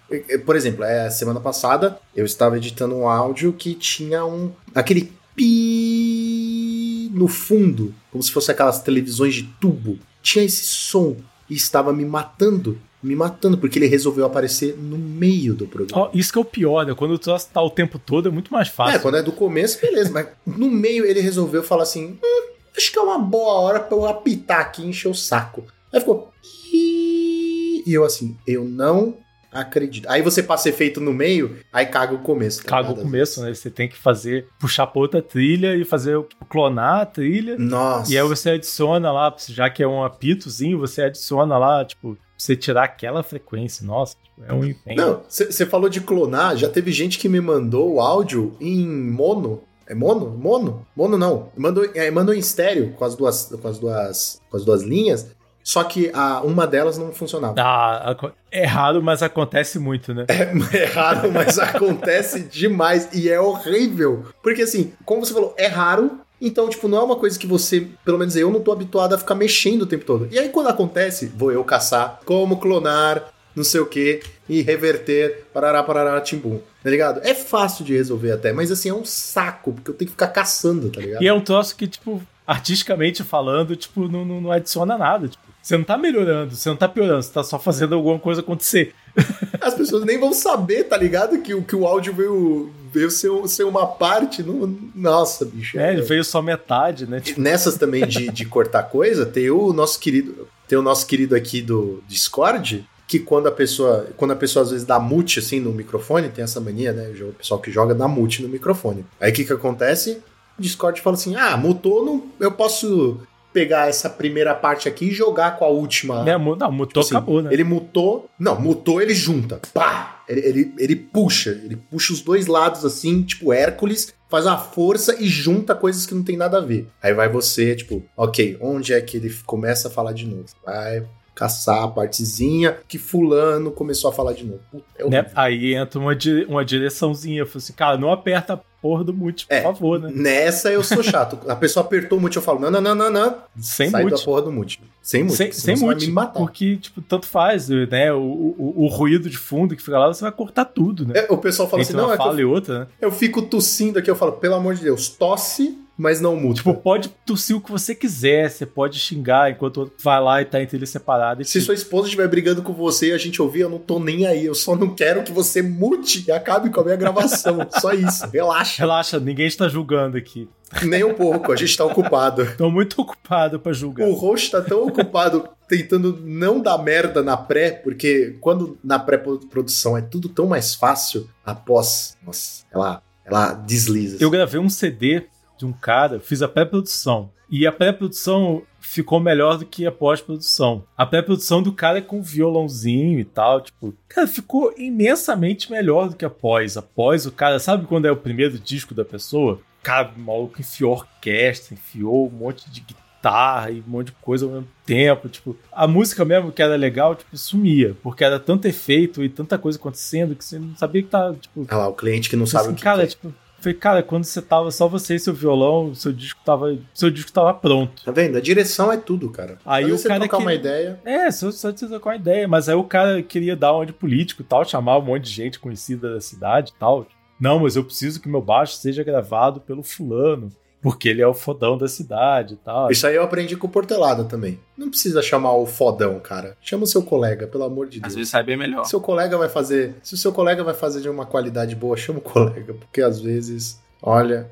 Por exemplo, é, semana passada eu estava editando um áudio que tinha um. aquele pi no fundo, como se fosse aquelas televisões de tubo. Tinha esse som e estava me matando me matando, porque ele resolveu aparecer no meio do programa. Oh, isso que é o pior, né? Quando tu tá o tempo todo é muito mais fácil. É, quando é do começo, beleza, mas no meio ele resolveu falar assim: hum, acho que é uma boa hora pra eu apitar aqui e encher o saco. Aí ficou. E eu assim, eu não acredito. Aí você passa efeito no meio, aí caga o começo. Tá caga o começo, né? Você tem que fazer, puxar pra outra trilha e fazer, clonar a trilha. Nossa. E aí você adiciona lá, já que é um apitozinho, você adiciona lá, tipo, você tirar aquela frequência, nossa, tipo, é um empenho. Não, você falou de clonar, já teve gente que me mandou o áudio em mono. É mono? Mono? Mono não. Mandou, é, mandou em estéreo com as duas, com as duas, com as duas linhas. Só que a, uma delas não funcionava. Ah, é raro, mas acontece muito, né? É, *laughs* é raro, mas acontece demais. E é horrível. Porque assim, como você falou, é raro, então, tipo, não é uma coisa que você, pelo menos eu não tô habituado a ficar mexendo o tempo todo. E aí quando acontece, vou eu caçar como clonar, não sei o que, e reverter, parará, parará, timbum. Tá ligado? É fácil de resolver até, mas assim, é um saco, porque eu tenho que ficar caçando, tá ligado? E é um troço que, tipo, artisticamente falando, tipo, não, não, não adiciona nada. Tipo, você não tá melhorando, você não tá piorando, você tá só fazendo alguma coisa acontecer. *laughs* As pessoas nem vão saber, tá ligado? Que, que o áudio veio, veio ser, ser uma parte. Não, nossa, bicho. É, ele veio só metade, né? Tipo... Nessas também de, de cortar coisa, tem o nosso querido. Tem o nosso querido aqui do Discord, que quando a pessoa, quando a pessoa às vezes dá mute assim no microfone, tem essa mania, né? O pessoal que joga dá mute no microfone. Aí o que que acontece? O Discord fala assim: "Ah, mutou, não, eu posso pegar essa primeira parte aqui e jogar com a última". Mu- não, mutou, Assim, acabou, né? Ele mutou. Não, mutou, ele junta. Pá! Ele, ele, ele puxa. Ele puxa os dois lados assim, tipo Hércules, faz uma força e junta coisas que não tem nada a ver. Aí vai você, tipo, ok, onde é que ele começa a falar de novo? Vai caçar a partezinha que fulano começou a falar de novo. Puta, é Né? Aí entra uma, di- uma direçãozinha. Eu falei assim, cara, não aperta a porra do mute, por É. favor, né? Nessa eu sou chato. *laughs* A pessoa apertou o mute, eu falo, não, não, não, não, não. Sem Sai mute. da porra do mute. Sem mute. Sem, sem mute, me matar. porque, tipo, tanto faz, né? O, o, o ruído de fundo que fica lá, você vai cortar tudo, né? É, o pessoal fala Entre assim, não, uma é que eu fala e outra, né? Eu fico tossindo aqui, eu falo, pelo amor de Deus, tosse, mas não muta. Tipo, pode tossir o que você quiser, você pode xingar enquanto vai lá e tá entre eles separado. Se tipo, sua esposa estiver brigando com você e a gente ouvir, eu não tô nem aí. Eu só não quero que você mute e acabe com a minha gravação. *laughs* só isso. Relaxa. Relaxa, ninguém está julgando aqui. Nem um pouco, a gente tá ocupado. Tô muito ocupado pra julgar. O host tá tão ocupado tentando não dar merda na pré, porque quando na pré-produção é tudo tão mais fácil, após, nossa, ela, ela desliza. Eu gravei um CD de um cara, fiz a pré-produção. E a pré-produção ficou melhor do que a pós-produção. A pré-produção do cara é com violãozinho e tal, tipo, cara, ficou imensamente melhor do que a pós. A pós, o cara, sabe quando é o primeiro disco da pessoa? O cara, o maluco enfiou orquestra, enfiou um monte de guitarra e um monte de coisa ao mesmo tempo, tipo, a música mesmo que era legal, tipo, sumia, porque era tanto efeito e tanta coisa acontecendo que você não sabia que tá, tipo, Olha lá, o cliente que não sabe assim, o que cara, que é. tipo, foi, cara, quando você tava só você e seu violão, seu disco tava, seu disco tava pronto. Tá vendo? A direção é tudo, cara. Aí Às o cara você trocar que- uma ideia. É, só, só te com uma ideia, mas aí o cara queria dar uma de político e tal, chamar um monte de gente conhecida da cidade e tal. Não, mas eu preciso que meu baixo seja gravado pelo fulano, porque ele é o fodão da cidade e tal. Isso aí eu aprendi com o Portelada também. Não precisa chamar o fodão, cara. Chama o seu colega, pelo amor de Deus. Às vezes sai bem melhor. Seu colega vai fazer. Se o seu colega vai fazer de uma qualidade boa, chama o colega. Porque às vezes, olha,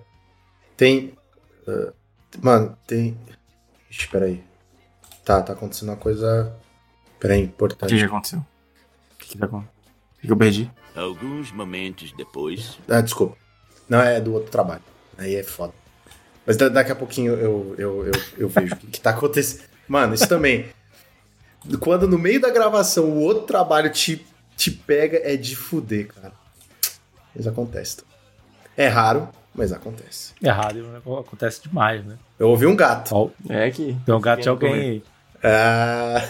tem. ah, mano, tem. Ixi, peraí. Tá, tá acontecendo uma coisa. Peraí, O que, importante. que aconteceu? O que, que tá acontecendo? O que eu perdi? Alguns momentos depois. Ah, desculpa. Não, é do outro trabalho. Aí é foda. Mas da- daqui a pouquinho eu, eu, eu, eu vejo o que, que tá acontecendo. Mano, isso também. Quando no meio da gravação o outro trabalho te, te pega, é de fuder, cara. Isso acontece. É raro, mas acontece. É raro, né? acontece demais, né? Eu ouvi um gato. É que. Tem um gato de alguém aí. Ah,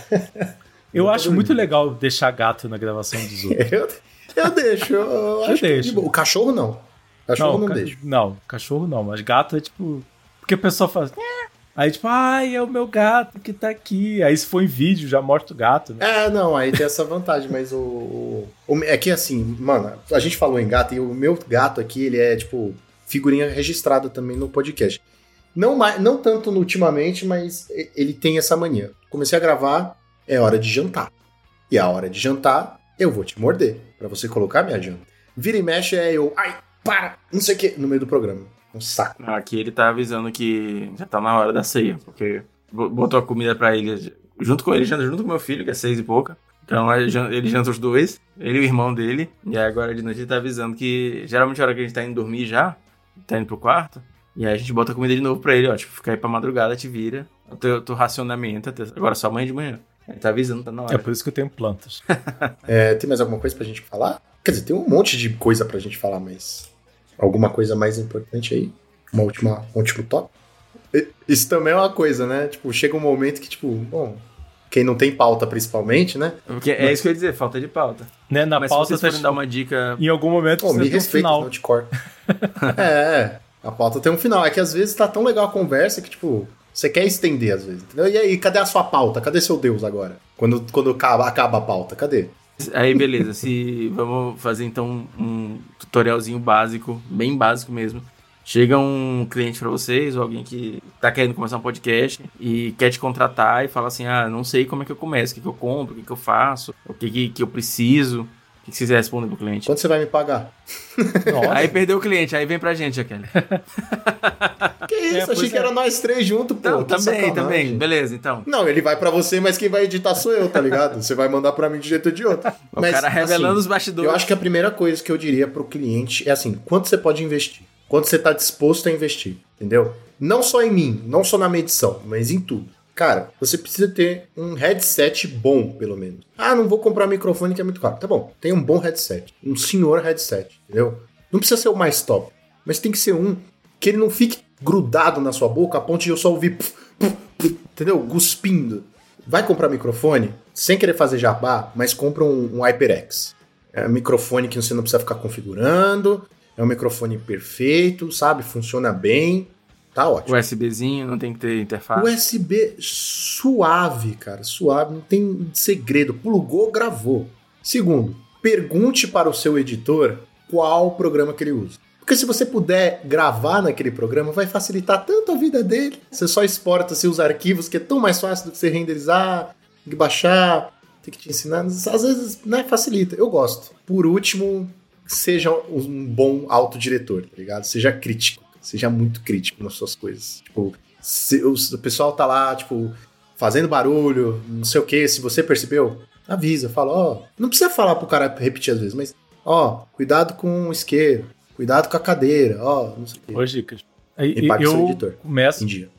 Eu *laughs* acho dormindo. muito legal deixar gato na gravação dos outros. eu, eu deixo. Eu, eu acho é deixo. O cachorro não. Cachorro não, ca- deixa. Não, cachorro não, mas gato é tipo. Porque a pessoa faz. "É". Aí, tipo, ai, é o meu gato que tá aqui. Aí, se for em vídeo, já mostra o gato, né? É, não, aí tem essa vantagem, mas o, o- o- É que assim, mano, a gente falou em gato e o meu gato aqui, ele é tipo figurinha registrada também no podcast. Não, não tanto no ultimamente, mas ele tem essa mania. Comecei a gravar, é hora de jantar. E a hora de jantar, eu vou te morder, pra você colocar minha janta. Vira e mexe é eu, ai, para, não sei o que, no meio do programa. Um saco. Aqui ele tá avisando que já tá na hora da ceia, porque bo- botou a comida pra ele junto com ele, janta junto com meu filho, que é seis e pouca. Então ele janta os dois, ele e o irmão dele. E aí agora de noite ele tá avisando que geralmente a hora que a gente tá indo dormir já, tá indo pro quarto, e aí a gente bota a comida de novo pra ele, ó. Tipo, fica aí pra madrugada, te vira. O teu, teu racionamento até- agora só amanhã de manhã. Ele tá avisando, tá na hora. É por isso que eu tenho plantas. *laughs* É, tem mais alguma coisa pra gente falar? Quer dizer, tem um monte de coisa pra gente falar, mas alguma coisa mais importante aí? Uma última, um último top? Isso também é uma coisa, né? Tipo, chega um momento que, tipo, bom, quem não tem pauta principalmente, né? Porque é isso que eu ia dizer, falta de pauta. Né? Na Mas se pauta vocês tá dar uma dica Em algum momento Pô, precisa me um final. não te corta. *laughs* é, a pauta tem um final. É que às vezes tá tão legal a conversa que, tipo, você quer estender às vezes, entendeu? E aí, cadê a sua pauta? Cadê seu Deus agora? Quando, quando acaba, acaba a pauta, cadê? Aí, beleza. Se *laughs* vamos fazer então um tutorialzinho básico, bem básico mesmo. Chega um cliente pra vocês, ou alguém que tá querendo começar um podcast e quer te contratar e fala assim: Ah, não sei como é que eu começo, o que, que eu compro, o que, que eu faço, o que, que, que eu preciso. O que, vocês respondem pro cliente? Quanto você vai me pagar? Nossa, Aí perdeu o cliente, aí vem pra gente, aquele. *laughs* Que isso? É, Achei que é. era nós três juntos, pô. Não, também, sacanagem. também. Beleza, então. Não, ele vai pra você, mas quem vai editar sou eu, tá ligado? *laughs* Você vai mandar pra mim de jeito ou de outro. O Mas, cara revelando assim, os bastidores. Eu acho que a primeira coisa que eu diria pro cliente é assim: quanto você pode investir? Quanto você tá disposto a investir? Entendeu? Não só em mim, não só na medição, mas em tudo. Cara, você precisa ter um headset bom, pelo menos. Ah, não vou comprar microfone que é muito caro. Tá bom, tem um bom headset. Um senhor headset, entendeu? Não precisa ser o mais top, mas tem que ser um que ele não fique grudado na sua boca a ponto de eu só ouvir. puf, puf, puf, entendeu? Cuspindo. Vai comprar microfone, sem querer fazer jabá, mas compra um, um HyperX. É um microfone que você não precisa ficar configurando. É um microfone perfeito, sabe? Funciona bem. Tá ótimo. USBzinho, não tem que ter interface. USB suave, cara, suave, não tem segredo. Plugou, gravou. Segundo, pergunte para o seu editor qual programa que ele usa. Porque se você puder gravar naquele programa, vai facilitar tanto a vida dele. Você só exporta seus arquivos, que é tão mais fácil do que você renderizar, que baixar, tem que te ensinar. Às vezes, né, facilita. Eu gosto. Por último, seja um bom autodiretor, tá ligado? Seja crítico. Seja muito crítico nas suas coisas. Tipo, se o, o pessoal tá lá, tipo, fazendo barulho, não sei o que, se você percebeu, avisa, fala, ó, não precisa falar pro cara repetir às vezes, mas, ó, cuidado com o isqueiro, cuidado com a cadeira, ó, não sei o que. Ô, Dicas. E seu Eu editor. começo. Em dia.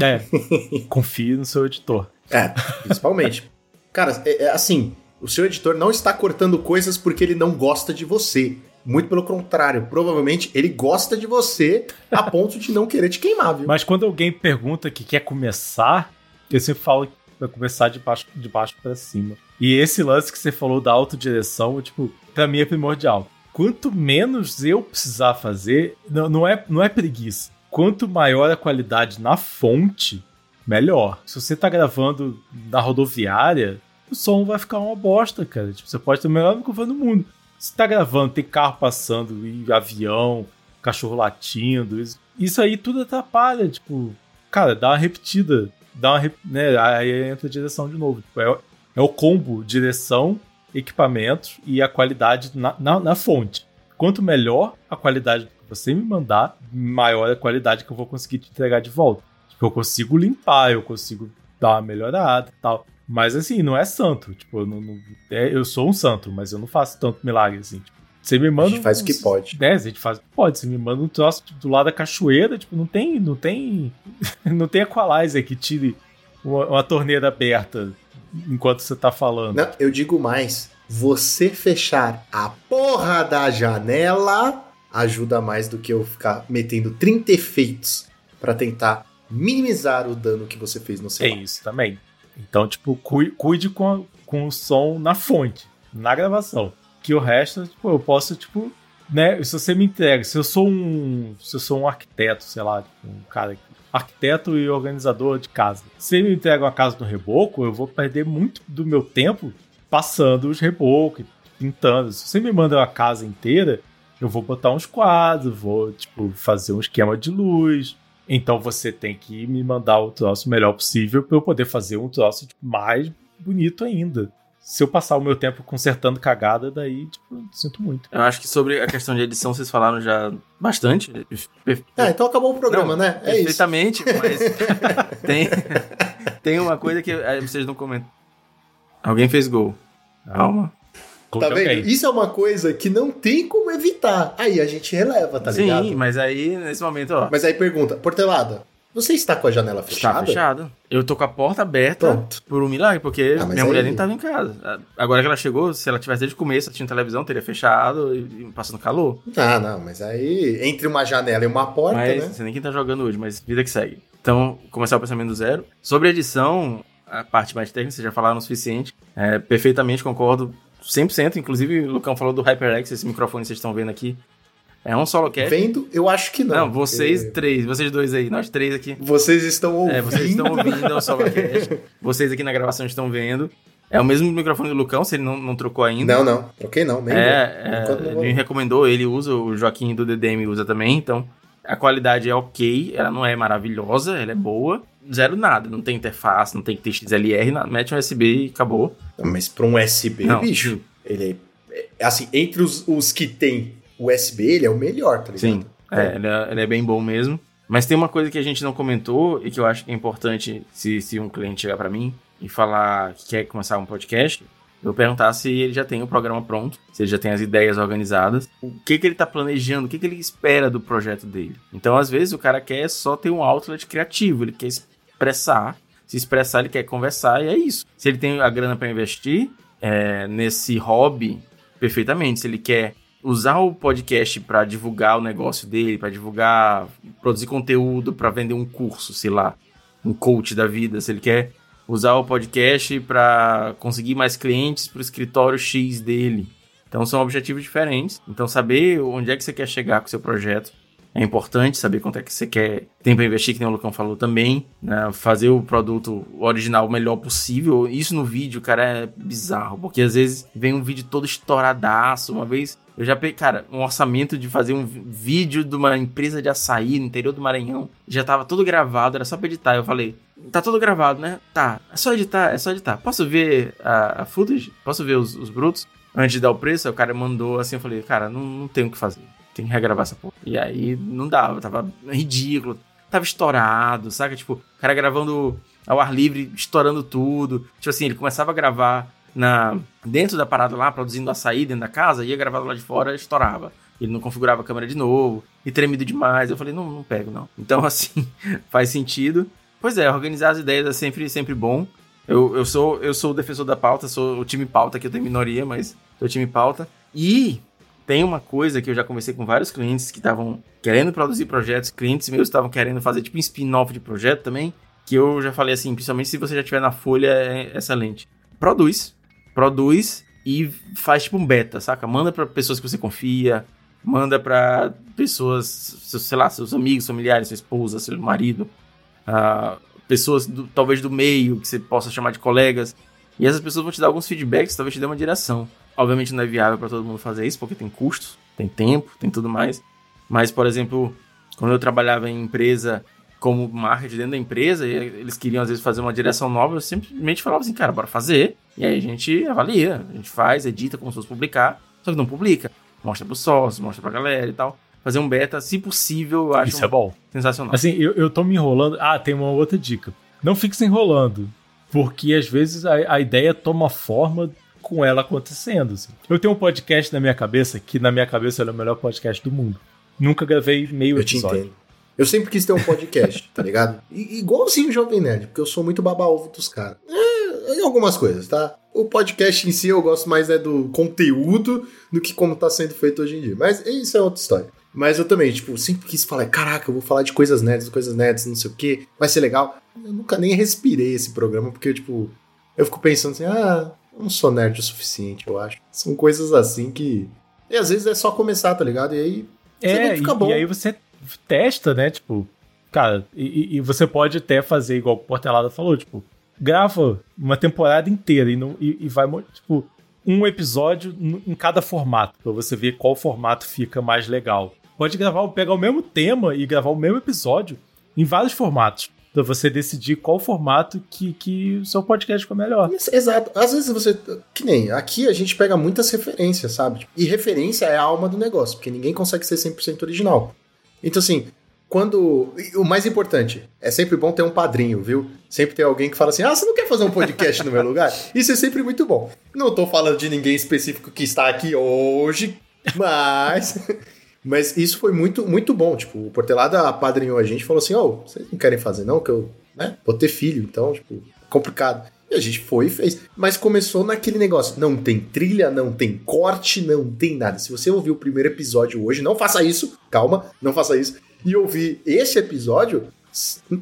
É, *laughs* confie no seu editor. É, principalmente. Cara, é, é assim, o seu editor não está cortando coisas porque ele não gosta de você. Muito pelo contrário, provavelmente ele gosta de você a ponto de não querer te queimar, viu? Mas quando alguém pergunta que quer começar, eu sempre falo que vai começar de baixo, de baixo para cima. E esse lance que você falou da autodireção, tipo, pra mim é primordial. Quanto menos eu precisar fazer, não, não, é, não é preguiça. Quanto maior a qualidade na fonte, melhor. Se você tá gravando na rodoviária, o som vai ficar uma bosta, cara. Tipo, você pode ter o melhor microfone do mundo. Se tá gravando, tem carro passando, e avião, cachorro latindo, isso, isso aí tudo atrapalha, tipo, cara, dá uma repetida, dá uma, rep- né, aí entra a direção de novo. Tipo, é, é o combo direção, equipamentos e a qualidade na, na, na fonte. Quanto melhor a qualidade que você me mandar, maior a qualidade que eu vou conseguir te entregar de volta. Tipo, eu consigo limpar, eu consigo dar uma melhorada e tal. Mas assim, não é santo. Tipo, eu, não, não- é, eu sou um santo, mas eu não faço tanto milagre assim. Tipo, você me manda. A gente faz o que pode. É, a gente faz o que pode. Você me manda um troço tipo, do lado da cachoeira, tipo, não tem. Não tem. *laughs* não tem equalizer que tire uma, uma torneira aberta enquanto você tá falando. Não, eu digo mais. Você fechar a porra da janela ajuda mais do que eu ficar metendo 30 efeitos pra tentar minimizar o dano que você fez no É celular. isso também. Então, tipo, cui- cuide com, a- com o som na fonte, na gravação. Que o resto, tipo, eu posso, tipo, né? Se você me entrega, se eu sou um. Se eu sou um arquiteto, sei lá, tipo, um cara. Arquiteto e organizador de casa. Se me entrega uma casa no reboco, eu vou perder muito do meu tempo passando os rebocos, pintando. Se você me manda uma casa inteira, eu vou botar uns quadros, vou, tipo, fazer um esquema de luz. Então você tem que me mandar o troço melhor possível para eu poder fazer um troço tipo, mais bonito ainda. Se eu passar o meu tempo consertando cagada, daí, tipo, sinto muito. Eu acho que sobre a questão de edição vocês falaram já bastante. Ah, então acabou o programa, Não, né? É isso. Perfeitamente, mas *laughs* tem, tem uma coisa que eh, vocês não comentam. Alguém fez gol. Calma. Tá vendo? alguém. Isso é uma coisa que não tem como evitar. Aí a gente releva, tá Sim, ligado? mas aí, nesse momento, ó. Mas aí pergunta, Portelada, você está com a janela fechada? Tá fechado. Eu tô com a porta aberta Pronto. por um milagre, porque Ah, minha mulher aí- nem tava em casa. Agora que ela chegou, se ela tivesse desde o começo, tinha televisão, teria fechado e, e passando calor. Ah, não, mas aí entre uma janela e uma porta, mas, né? não sei nem quem tá jogando hoje, mas vida que segue. Então, começar o pensamento do zero. Sobre edição, a parte mais técnica, vocês já falaram o suficiente. É, perfeitamente concordo, 100%. Inclusive, o Lucão falou do HyperX, esse microfone que vocês estão vendo aqui. É um solo cast. Vendo, eu acho que não. Não, vocês porque três, vocês dois aí, nós três aqui. Vocês estão ouvindo. É, vocês estão ouvindo o SoloCast. Vocês aqui na gravação estão vendo. É o mesmo microfone do Lucão, se ele não, não trocou ainda. Não, não. Troquei não. Nem é, é, ele me recomendou, ele usa, o Joaquim do DDM usa também, então a qualidade é ok, ela não é maravilhosa, ela é boa. Zero nada, não tem interface, não tem que ter XLR, nada, mete um USB e acabou. Mas pra um USB, Não. bicho, ele é, é- Assim, entre os, os que tem USB, ele é o melhor, tá ligado? Sim, é, ele, é, ele é bem bom mesmo. Mas tem uma coisa que a gente não comentou e que eu acho que é importante se, se um cliente chegar para mim e falar que quer começar um podcast, eu perguntar se ele já tem o programa pronto, se ele já tem as ideias organizadas, o que, que ele está planejando, o que, que ele espera do projeto dele. Então, às vezes, o cara quer só ter um outlet criativo, ele quer expressar, se expressar, ele quer conversar, e é isso. Se ele tem a grana para investir é, nesse hobby, perfeitamente. Se ele quer usar o podcast para divulgar o negócio dele, para divulgar, produzir conteúdo, para vender um curso, sei lá, um coach da vida, se ele quer usar o podcast para conseguir mais clientes para o escritório X dele. Então são objetivos diferentes. Então saber onde é que você quer chegar com o seu projeto é importante, saber quanto é que você quer, tem para investir, que nem o Lucão falou também, né? fazer o produto original o melhor possível. Isso no vídeo, cara, é bizarro, porque às vezes vem um vídeo todo estouradaço. Uma vez eu já peguei, cara, um orçamento de fazer um vídeo de uma empresa de açaí no interior do Maranhão. Já tava todo gravado, era só pra editar. Eu falei, tá todo gravado, né? Tá, é só editar, é só editar. Posso ver a, a footage? Posso ver os, os brutos? Antes de dar o preço, o cara mandou assim, eu falei, cara, não, não tem o que fazer tem que regravar essa porra. E aí não dava, tava ridículo, tava estourado, saca? Tipo, o cara gravando ao ar livre, estourando tudo. Tipo assim, ele começava a gravar na dentro da parada lá, produzindo açaí dentro da casa, ia gravar lá de fora, estourava. Ele não configurava a câmera de novo, e tremido demais. Eu falei, não, não pego, não. *laughs* Então, assim, *laughs* faz sentido. Pois é, organizar as ideias é sempre, sempre bom. Eu, eu, sou, eu sou o defensor da pauta, sou o time pauta, que eu tenho minoria, mas sou o time pauta. E tem uma coisa que eu já conversei com vários clientes que estavam querendo produzir projetos, clientes meus estavam querendo fazer tipo um spin-off de projeto também, que eu já falei assim, principalmente se você já tiver na folha, é excelente. Produz, produz e faz tipo um beta, saca? Manda para pessoas que você confia, manda para pessoas, sei lá, seus amigos, familiares, sua esposa, seu marido, uh, pessoas do, talvez do meio que você possa chamar de colegas. E essas pessoas vão te dar alguns feedbacks, talvez te dê uma direção. Obviamente não é viável para todo mundo fazer isso, porque tem custos, tem tempo, tem tudo mais. Mas, por exemplo, quando eu trabalhava em empresa como marketing dentro da empresa, eles queriam às vezes fazer uma direção nova, eu simplesmente falava assim, cara, bora fazer. E aí a gente avalia, a gente faz, edita como se fosse publicar, só que não publica. Mostra pro sócio, mostra pra galera e tal. Fazer um beta, se possível, eu acho Isso é bom. sensacional. Assim, eu, eu tô me enrolando. Ah, tem uma outra dica. Não fique se enrolando. Porque às vezes a, a ideia toma forma com ela acontecendo. Assim. Eu tenho um podcast na minha cabeça que, na minha cabeça, é o melhor podcast do mundo. Nunca gravei meio eu episódio. te entendo. Eu sempre quis ter um podcast, *laughs* tá ligado? Igualzinho o Jovem Nerd, porque eu sou muito baba-ovo dos caras. É, em algumas coisas, tá? O podcast em si eu gosto mais é do conteúdo do que como tá sendo feito hoje em dia. Mas isso é outra história. Mas eu também, tipo, sempre quis falar, caraca, eu vou falar de coisas nerds, coisas nerds, não sei o que, vai ser legal. Eu nunca nem respirei esse programa, porque, tipo, eu fico pensando assim, ah, eu não sou nerd o suficiente, eu acho. São coisas assim que. E às vezes é só começar, tá ligado? E aí. É, fica bom. e aí você testa, né? Tipo, cara, e, e, você pode até fazer igual o Portelada falou, tipo, grava uma temporada inteira e, não, e, e vai, tipo, um episódio em cada formato, pra você ver qual formato fica mais legal. Pode gravar, pegar o mesmo tema e gravar o mesmo episódio em vários formatos para você decidir qual formato que, que o seu podcast ficou melhor. Exato. Às vezes você. Que nem. Aqui a gente pega muitas referências, sabe? E referência é a alma do negócio, porque ninguém consegue ser 100% original. Então, assim, quando. O mais importante, é sempre bom ter um padrinho, viu? Sempre tem alguém que fala assim: ah, você não quer fazer um podcast no meu lugar? *laughs* Isso é sempre muito bom. Não tô falando de ninguém específico que está aqui hoje, mas. Mas isso foi muito, muito bom. Tipo, o Portelada apadrinhou a gente e falou assim: Ó, oh, vocês não querem fazer, não? Que eu né, vou ter filho, então, tipo, complicado. E a gente foi e fez. Mas começou naquele negócio: não tem trilha, não tem corte, não tem nada. Se você ouviu o primeiro episódio hoje, não faça isso, calma, não faça isso. E ouvir esse episódio,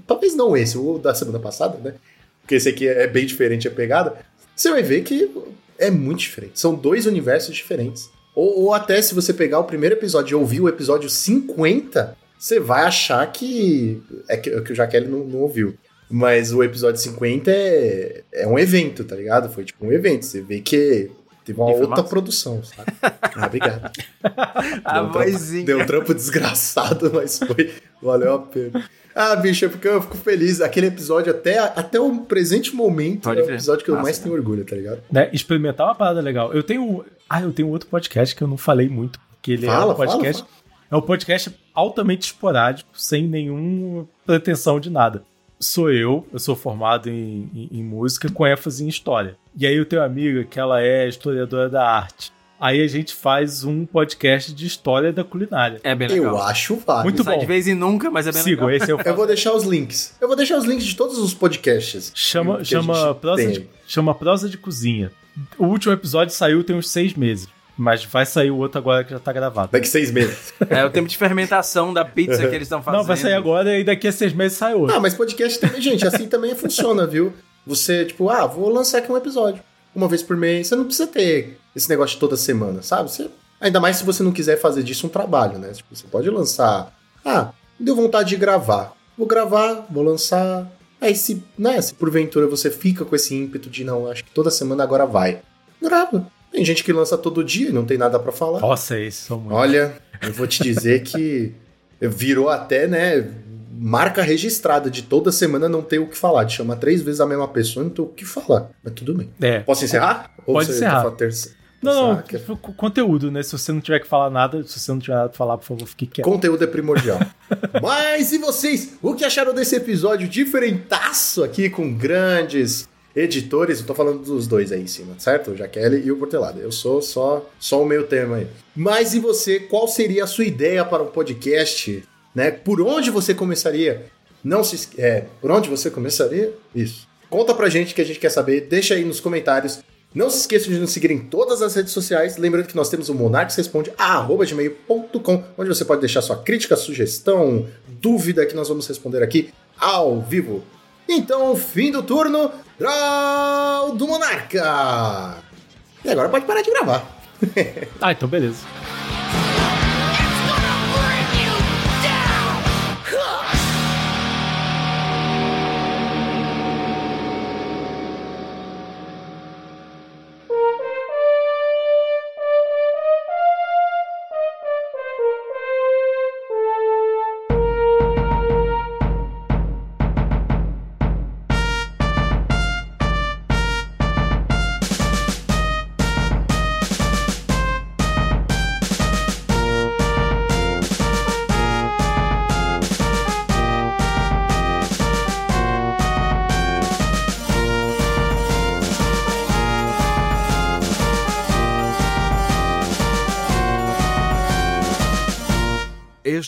talvez não esse, o da semana passada, né? Porque esse aqui é bem diferente a pegada. Você vai ver que é muito diferente. São dois universos diferentes. Ou, ou, até se você pegar o primeiro episódio e ouvir o episódio 50, você vai achar que. É que, que o Jaqueline não, não ouviu. Mas o episódio 50 é, é um evento, tá ligado? Foi tipo um evento. Você vê que teve uma outra produção, sabe? *laughs* Ah, obrigado. *laughs* a vozinha. Deu um trampo desgraçado, *laughs* mas foi. Valeu a pena. Ah, bicho, é porque eu fico feliz. Aquele episódio, até, até o presente momento, Pode é o episódio que eu mais tenho orgulho, tá ligado? Né? Experimentar uma parada legal. Eu tenho. Ah, eu tenho outro podcast que eu não falei muito. Que ele fala, é um podcast. Fala, fala. É um podcast altamente esporádico, sem nenhuma pretensão de nada. Sou eu, eu sou formado em, em, em música com ênfase em história. E aí eu tenho uma amiga que ela é historiadora da arte. Aí a gente faz um podcast de história da culinária. É bem legal. Eu acho válido. Muito Sai bom. de vez em nunca, mas é bem Sigo, legal. esse eu *laughs* Eu vou deixar os links. Eu vou deixar os links de todos os podcasts. Chama, chama, prosa tem. de, chama Prosa de Cozinha. O último episódio saiu tem uns seis meses. Mas vai sair o outro agora que já tá gravado. Daqui seis meses. É o tempo de fermentação da pizza que eles estão fazendo. Não, vai sair agora e daqui a seis meses sai outro. Ah, mas podcast também, gente, assim também funciona, viu? Você, tipo, ah, vou lançar aqui um episódio. Uma vez por mês. Você não precisa ter esse negócio de toda semana, sabe? Você, ainda mais se você não quiser fazer disso um trabalho, né? Tipo, você pode lançar. Ah, me deu vontade de gravar. Vou gravar, vou lançar. Aí se, né, se porventura você fica com esse ímpeto de não, acho que toda semana agora vai. Grava. Tem gente que lança todo dia e não tem nada pra falar. Nossa, esses são muito. Olha, eu vou te dizer que virou até, né, marca registrada de toda semana não ter o que falar, de chamar três vezes a mesma pessoa e não ter o que falar. Mas tudo bem. É. Posso encerrar? Ou Pode você encerrar. falar Não, não, tipo, co- conteúdo, né? Se você não tiver que falar nada, se você não tiver nada pra falar, por favor, fique quieto. Conteúdo é primordial. *laughs* Mas e vocês? O que acharam desse episódio diferentaço aqui com grandes editores? Eu tô falando dos dois aí em cima, certo? O Jaqueline e o Portelada. Eu sou só, só o meio termo aí. Mas e você? Qual seria a sua ideia para um podcast? Né? Por onde você começaria? Não se é, por onde você começaria? Isso. Conta pra gente que a gente quer saber. Deixa aí nos comentários. Não se esqueça de nos seguir em todas as redes sociais. Lembrando que nós temos o monarquesresponde@gmail.com, onde você pode deixar sua crítica, sugestão, dúvida que nós vamos responder aqui ao vivo. Então, fim do turno, Draw do Monarca. E agora pode parar de gravar. *laughs* Ah, então beleza.